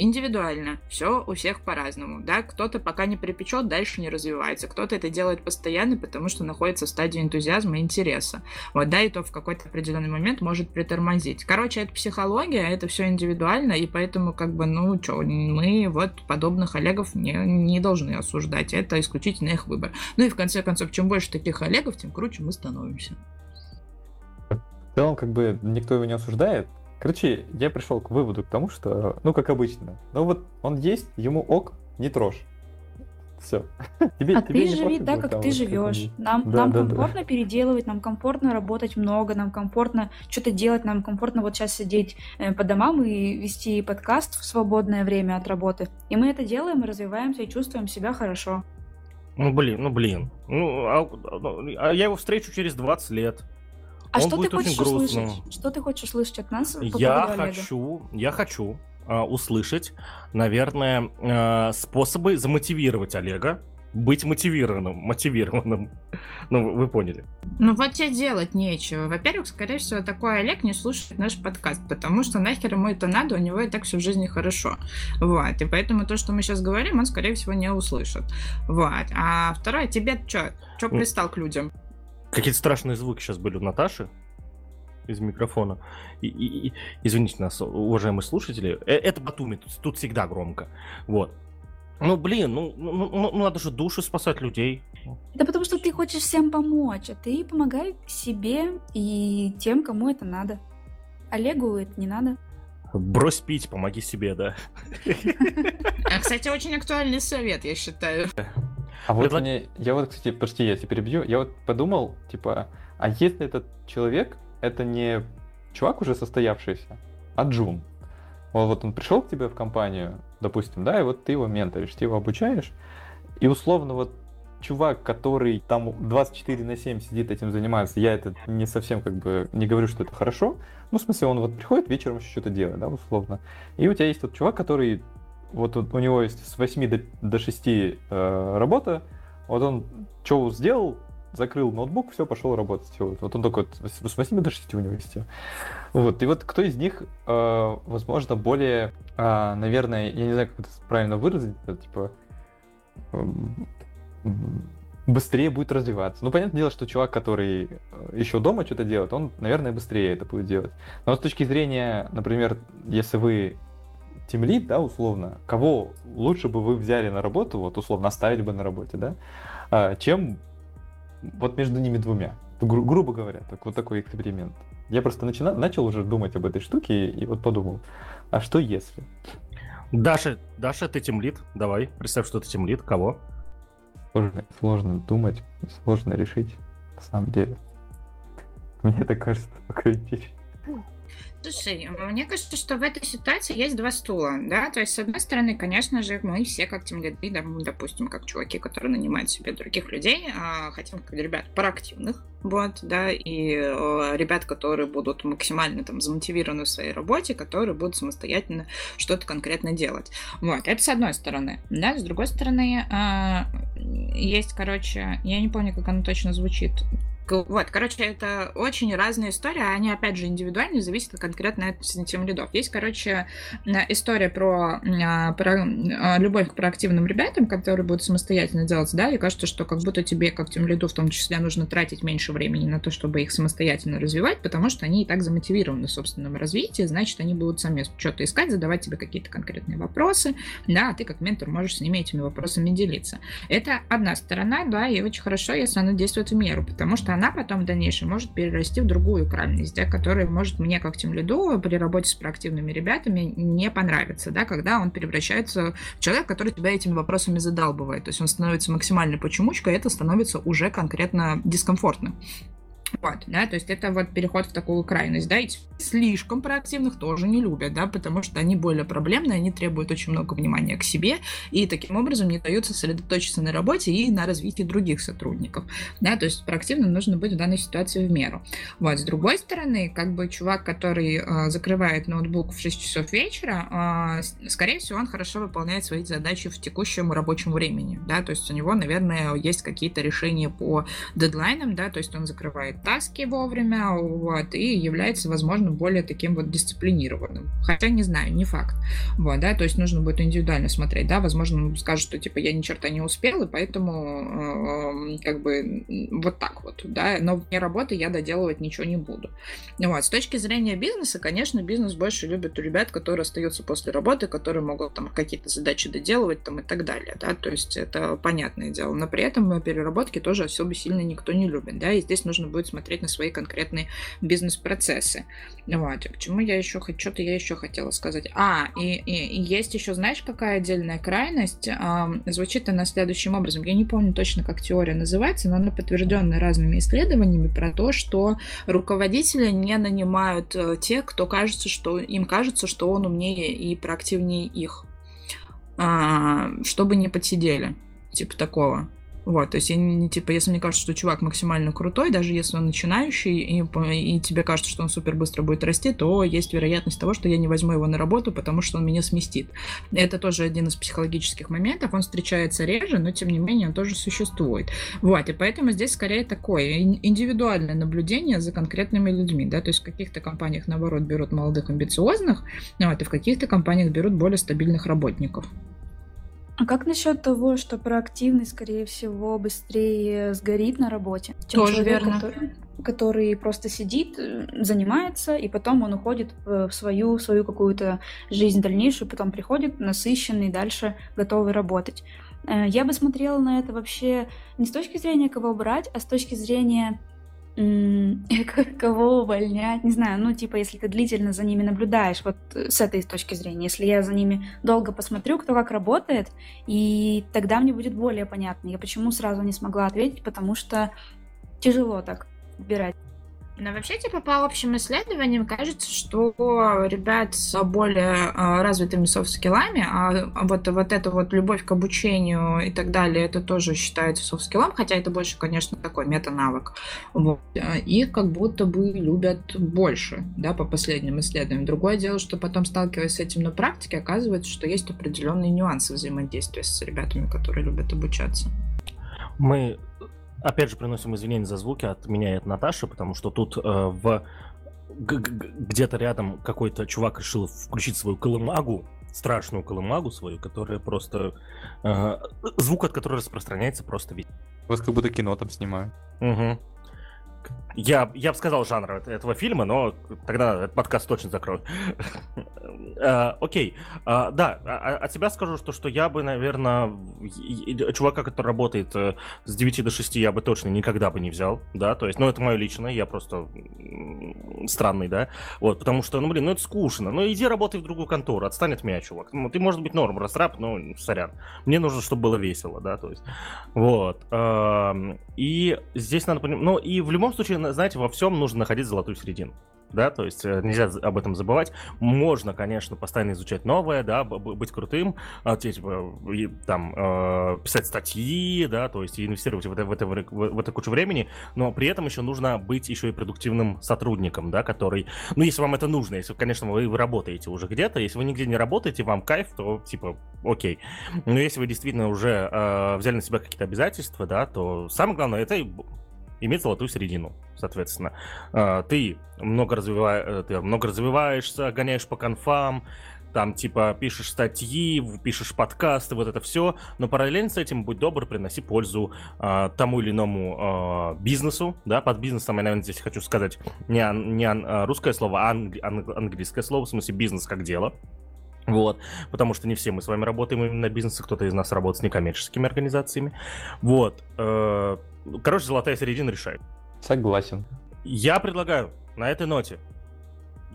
S2: Индивидуально. Все у всех по-разному. Да? Кто-то пока не припечет, дальше не развивается. Кто-то это делает постоянно, потому что находится в стадии энтузиазма и интереса. Вот, да, и то в какой-то определенный момент может притормозить. Короче, это психология, это все индивидуально, и поэтому, как бы, ну, что, мы вот подобных Олегов не, не должны осуждать. Это исключительно исключительно их выбор. Ну и в конце концов, чем больше таких Олегов, тем круче мы становимся.
S3: В целом, как бы никто его не осуждает. Короче, я пришел к выводу к тому, что, ну, как обычно, ну вот он есть, ему ок, не трожь. Все.
S4: Тебе, а тебе ты живи так, как ты живешь. Нам, да, нам да, комфортно да. переделывать, нам комфортно работать много, нам комфортно что-то делать, нам комфортно вот сейчас сидеть э, по домам и вести подкаст в свободное время от работы. И мы это делаем, и развиваемся, и чувствуем себя хорошо.
S1: Ну блин, ну блин. Ну, а, а я его встречу через 20 лет.
S4: А Он что ты хочешь услышать? Что ты хочешь услышать от нас?
S1: Я хочу, я хочу э, услышать, наверное, э, способы замотивировать Олега быть мотивированным, мотивированным. Ну, вы поняли.
S2: Ну, вот тебе делать нечего. Во-первых, скорее всего, такой Олег не слушает наш подкаст, потому что нахер ему это надо, у него и так все в жизни хорошо. Вот. И поэтому то, что мы сейчас говорим, он, скорее всего, не услышит. Вот. А второе, тебе что? Что пристал к людям?
S1: Какие-то страшные звуки сейчас были у Наташи из микрофона. И, и, и, извините нас, уважаемые слушатели. Э, это Батуми, тут, тут всегда громко. Вот. Ну, блин, ну, ну, ну, ну надо же души спасать людей.
S4: Это потому что ты хочешь всем помочь, а ты помогай себе и тем, кому это надо. Олегу это не надо.
S1: Брось пить, помоги себе, да.
S2: А, кстати, очень актуальный совет, я считаю.
S3: А вот мне, я вот, кстати, прости, я тебя перебью, я вот подумал, типа, а если этот человек, это не чувак уже состоявшийся, а Джун. Вот он пришел к тебе в компанию, допустим, да, и вот ты его менторишь, ты его обучаешь, и условно вот чувак, который там 24 на 7 сидит этим занимается, я это не совсем как бы не говорю, что это хорошо. Ну, в смысле, он вот приходит вечером еще что-то делает, да, условно. И у тебя есть тот чувак, который вот у него есть с 8 до, до 6 э, работа, вот он что сделал, закрыл ноутбук, все, пошел работать. Все. Вот он такой с 8 до 6 у него есть. Вот. И вот кто из них, э, возможно, более, э, наверное, я не знаю, как это правильно выразить, это, типа, э, быстрее будет развиваться. Ну, понятное дело, что чувак, который э, еще дома что-то делает, он, наверное, быстрее это будет делать. Но с точки зрения, например, если вы тимлит, да, условно, кого лучше бы вы взяли на работу, вот условно оставили бы на работе, да, а, чем вот между ними двумя. Гру- грубо говоря, так, вот такой эксперимент. Я просто начина- начал уже думать об этой штуке и, и вот подумал, а что если?
S1: Даша, Даша, ты тимлит, давай, представь, что ты тимлит, кого?
S3: Сложно, сложно думать, сложно решить, на самом деле. Мне это кажется покрытить.
S2: Слушай, мне кажется, что в этой ситуации есть два стула, да, то есть, с одной стороны, конечно же, мы все как тем лиды, да, допустим, как чуваки, которые нанимают себе других людей, а, хотим как ребят проактивных, вот, да, и э, ребят, которые будут максимально там замотивированы в своей работе, которые будут самостоятельно что-то конкретно делать. Вот, это с одной стороны, да, с другой стороны, э, есть, короче, я не помню, как оно точно звучит, вот, короче, это очень разные истории, они, опять же, индивидуальны, зависят конкретно от тем лидов. Есть, короче, история про, а, про а, любовь к проактивным ребятам, которые будут самостоятельно делать, да, и кажется, что как будто тебе, как тем лиду, в том числе, нужно тратить меньше времени на то, чтобы их самостоятельно развивать, потому что они и так замотивированы в собственном развитии, значит, они будут сами что-то искать, задавать тебе какие-то конкретные вопросы, да, а ты как ментор можешь с ними этими вопросами делиться. Это одна сторона, да, и очень хорошо, если она действует в меру, потому что она потом в дальнейшем может перерасти в другую крайность, да, которая может мне как тем лиду при работе с проактивными ребятами не понравиться, да, когда он превращается в человека, который тебя этими вопросами задалбывает. То есть он становится максимальной почемучкой, и это становится уже конкретно дискомфортным. Вот, да, то есть это вот переход в такую крайность, да, и слишком проактивных тоже не любят, да, потому что они более проблемные, они требуют очень много внимания к себе, и таким образом не дают сосредоточиться на работе и на развитии других сотрудников, да, то есть проактивным нужно быть в данной ситуации в меру. Вот, с другой стороны, как бы чувак, который э, закрывает ноутбук в 6 часов вечера, э, скорее всего, он хорошо выполняет свои задачи в текущем рабочем времени, да, то есть у него, наверное, есть какие-то решения по дедлайнам, да, то есть он закрывает таски вовремя, вот, и является, возможно, более таким вот дисциплинированным. Хотя, не знаю, не факт. Вот, да, то есть нужно будет индивидуально смотреть, да, возможно, он скажет, что, типа, я ни черта не успел, и поэтому, э, как бы, вот так вот, да, но вне работы я доделывать ничего не буду. Вот, с точки зрения бизнеса, конечно, бизнес больше любит у ребят, которые остаются после работы, которые могут там какие-то задачи доделывать там и так далее, да, то есть это понятное дело, но при этом переработки тоже особо сильно никто не любит, да, и здесь нужно будет смотреть на свои конкретные бизнес-процессы. Вот. К чему я еще хочу, что-то я еще хотела сказать. А, и, и, и есть еще, знаешь, какая отдельная крайность? А, звучит она следующим образом. Я не помню точно, как теория называется, но она подтверждена разными исследованиями про то, что руководители не нанимают э, тех, кто кажется, что им кажется, что он умнее и проактивнее их, а, чтобы не подсидели. Типа такого. Вот, то есть, я не, типа, если мне кажется, что чувак максимально крутой, даже если он начинающий, и, и тебе кажется, что он супер быстро будет расти, то есть вероятность того, что я не возьму его на работу, потому что он меня сместит. Это тоже один из психологических моментов, он встречается реже, но тем не менее он тоже существует. Вот, и поэтому здесь скорее такое индивидуальное наблюдение за конкретными людьми, да, то есть в каких-то компаниях, наоборот, берут молодых амбициозных, вот, и в каких-то компаниях берут более стабильных работников.
S4: А как насчет того, что проактивный, скорее всего, быстрее сгорит на работе,
S2: чем Тоже человек, верно.
S4: Который, который просто сидит, э, занимается, и потом он уходит в свою, свою какую-то жизнь дальнейшую, потом приходит насыщенный, дальше готовый работать. Э, я бы смотрела на это вообще не с точки зрения кого брать, а с точки зрения кого увольнять, не знаю, ну, типа, если ты длительно за ними наблюдаешь, вот э, с этой точки зрения, если я за ними долго посмотрю, кто как работает, и тогда мне будет более понятно. Я почему сразу не смогла ответить, потому что тяжело так выбирать.
S2: Но вообще, типа, по общим исследованиям кажется, что ребят с более а, развитыми софт-скиллами, а вот, вот эта вот любовь к обучению и так далее, это тоже считается софт-скиллом, хотя это больше, конечно, такой мета-навык. Вот. Их как будто бы любят больше, да, по последним исследованиям. Другое дело, что потом, сталкиваясь с этим на практике, оказывается, что есть определенные нюансы взаимодействия с ребятами, которые любят обучаться.
S1: Мы Опять же, приносим извинения за звуки от меня и от Наташи, потому что тут э, в где-то рядом какой-то чувак решил включить свою колымагу, страшную колымагу свою, которая просто... Э, звук от которой распространяется просто везде.
S3: У вас как будто кино там снимают.
S1: Угу. Я, я бы сказал жанр этого фильма, но тогда этот подкаст точно закроют. uh, окей. Uh, да, а, а, от себя скажу, что, я бы, наверное, чувака, который работает uh, с 9 до 6, я бы точно никогда бы не взял, да, то есть, ну, это мое личное, я просто странный, да, вот, потому что, ну, блин, ну, это скучно, ну, иди работай в другую контору, отстань от меня, чувак. Ну, ты, может быть, норм, растрап, но, сорян. Мне нужно, чтобы было весело, да, то есть, вот. Uh, и здесь надо понимать, ну, и в любом случае, знаете, во всем нужно находить золотую середину да, то есть э, нельзя об этом забывать. Можно, конечно, постоянно изучать новое, да, быть крутым, а, типа, там, э, писать статьи, да, то есть инвестировать в это, в, это, в это кучу времени, но при этом еще нужно быть еще и продуктивным сотрудником, да, который, ну, если вам это нужно, если, конечно, вы, работаете уже где-то, если вы нигде не работаете, вам кайф, то, типа, окей. Но если вы действительно уже э, взяли на себя какие-то обязательства, да, то самое главное, это иметь золотую середину, соответственно. А, ты много, развиваешь, э, ты много развиваешься, гоняешь по конфам, там, типа, пишешь статьи, пишешь подкасты, вот это все, но параллельно с этим, будь добр, приноси пользу э, тому или иному э, бизнесу, да, под бизнесом я, наверное, здесь хочу сказать не, не а, русское слово, а англи- английское слово, в смысле бизнес как дело, вот, потому что не все мы с вами работаем именно на бизнесе, кто-то из нас работает с некоммерческими организациями. Вот. Э, короче, золотая середина решает.
S3: Согласен.
S1: Я предлагаю на этой ноте,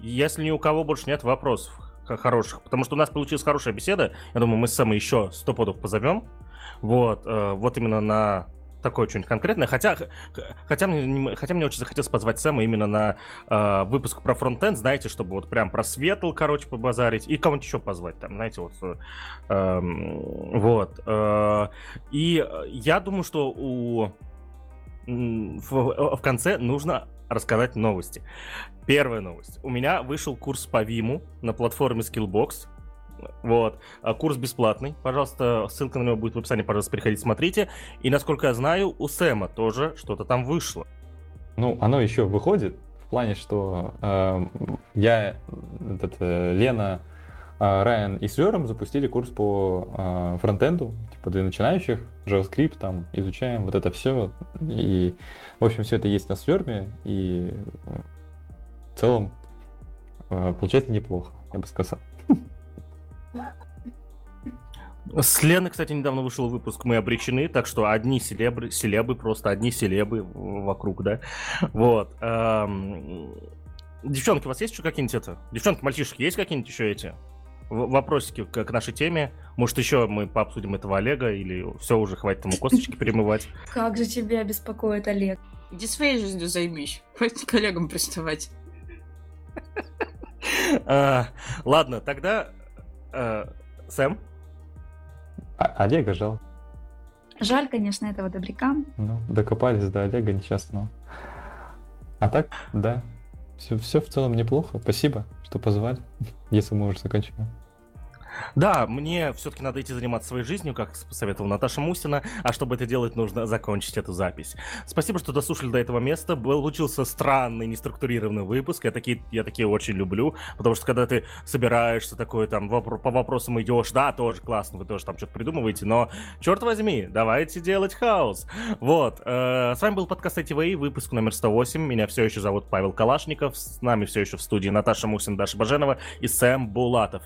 S1: если ни у кого больше нет вопросов хороших, потому что у нас получилась хорошая беседа, я думаю, мы с Сэмой еще сто подов позовем. Вот, э, вот именно на такое что-нибудь конкретное. Хотя, хотя, мне, хотя мне очень захотелось позвать Сэма именно на э, выпуск про фронтенд, знаете, чтобы вот прям про светл, короче, побазарить, и кого-нибудь еще позвать там, знаете, вот. Э, эм, вот. Э, и я думаю, что у в, в конце нужно рассказать новости. Первая новость. У меня вышел курс по Виму на платформе Skillbox. Вот. А курс бесплатный. Пожалуйста, ссылка на него будет в описании. Пожалуйста, переходите, смотрите. И, насколько я знаю, у Сэма тоже что-то там вышло.
S3: Ну, оно еще выходит. В плане, что э, я, этот, э, Лена, э, Райан и Слером запустили курс по э, фронтенду, для начинающих, JavaScript, там, изучаем вот это все. И, в общем, все это есть на Слерме, и в целом э, получается неплохо, я бы сказал.
S1: С Лены, кстати, недавно вышел выпуск «Мы обречены», так что одни селебры, селебы, просто одни селебы вокруг, да. Вот. Эм... Девчонки, у вас есть еще какие-нибудь это? Девчонки, мальчишки, есть какие-нибудь еще эти вопросики к, нашей теме? Может, еще мы пообсудим этого Олега, или все, уже хватит ему косточки перемывать?
S4: Как же тебя беспокоит Олег?
S2: Иди своей жизнью займись. Хватит коллегам приставать.
S1: А, ладно, тогда э, Сэм?
S3: А, Олега жал.
S4: Жаль, конечно, этого добряка.
S3: Ну, докопались до Олега несчастного. А так, да, все, все в целом неплохо. Спасибо, что позвали, если мы уже заканчиваем.
S1: Да, мне все-таки надо идти заниматься своей жизнью, как посоветовала Наташа Мусина, а чтобы это делать, нужно закончить эту запись. Спасибо, что дослушали до этого места. Получился странный, неструктурированный выпуск. Я такие, я такие очень люблю, потому что когда ты собираешься такой там по вопросам идешь, да, тоже классно, вы тоже там что-то придумываете, но черт возьми, давайте делать хаос. Вот, э, с вами был подкаст ITV, выпуск номер 108. Меня все еще зовут Павел Калашников, с нами все еще в студии Наташа Мусин, Даша Баженова и Сэм Булатов.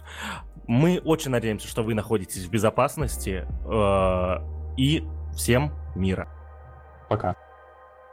S1: Мы очень надеемся, что вы находитесь в безопасности. Э, и всем мира.
S3: Пока.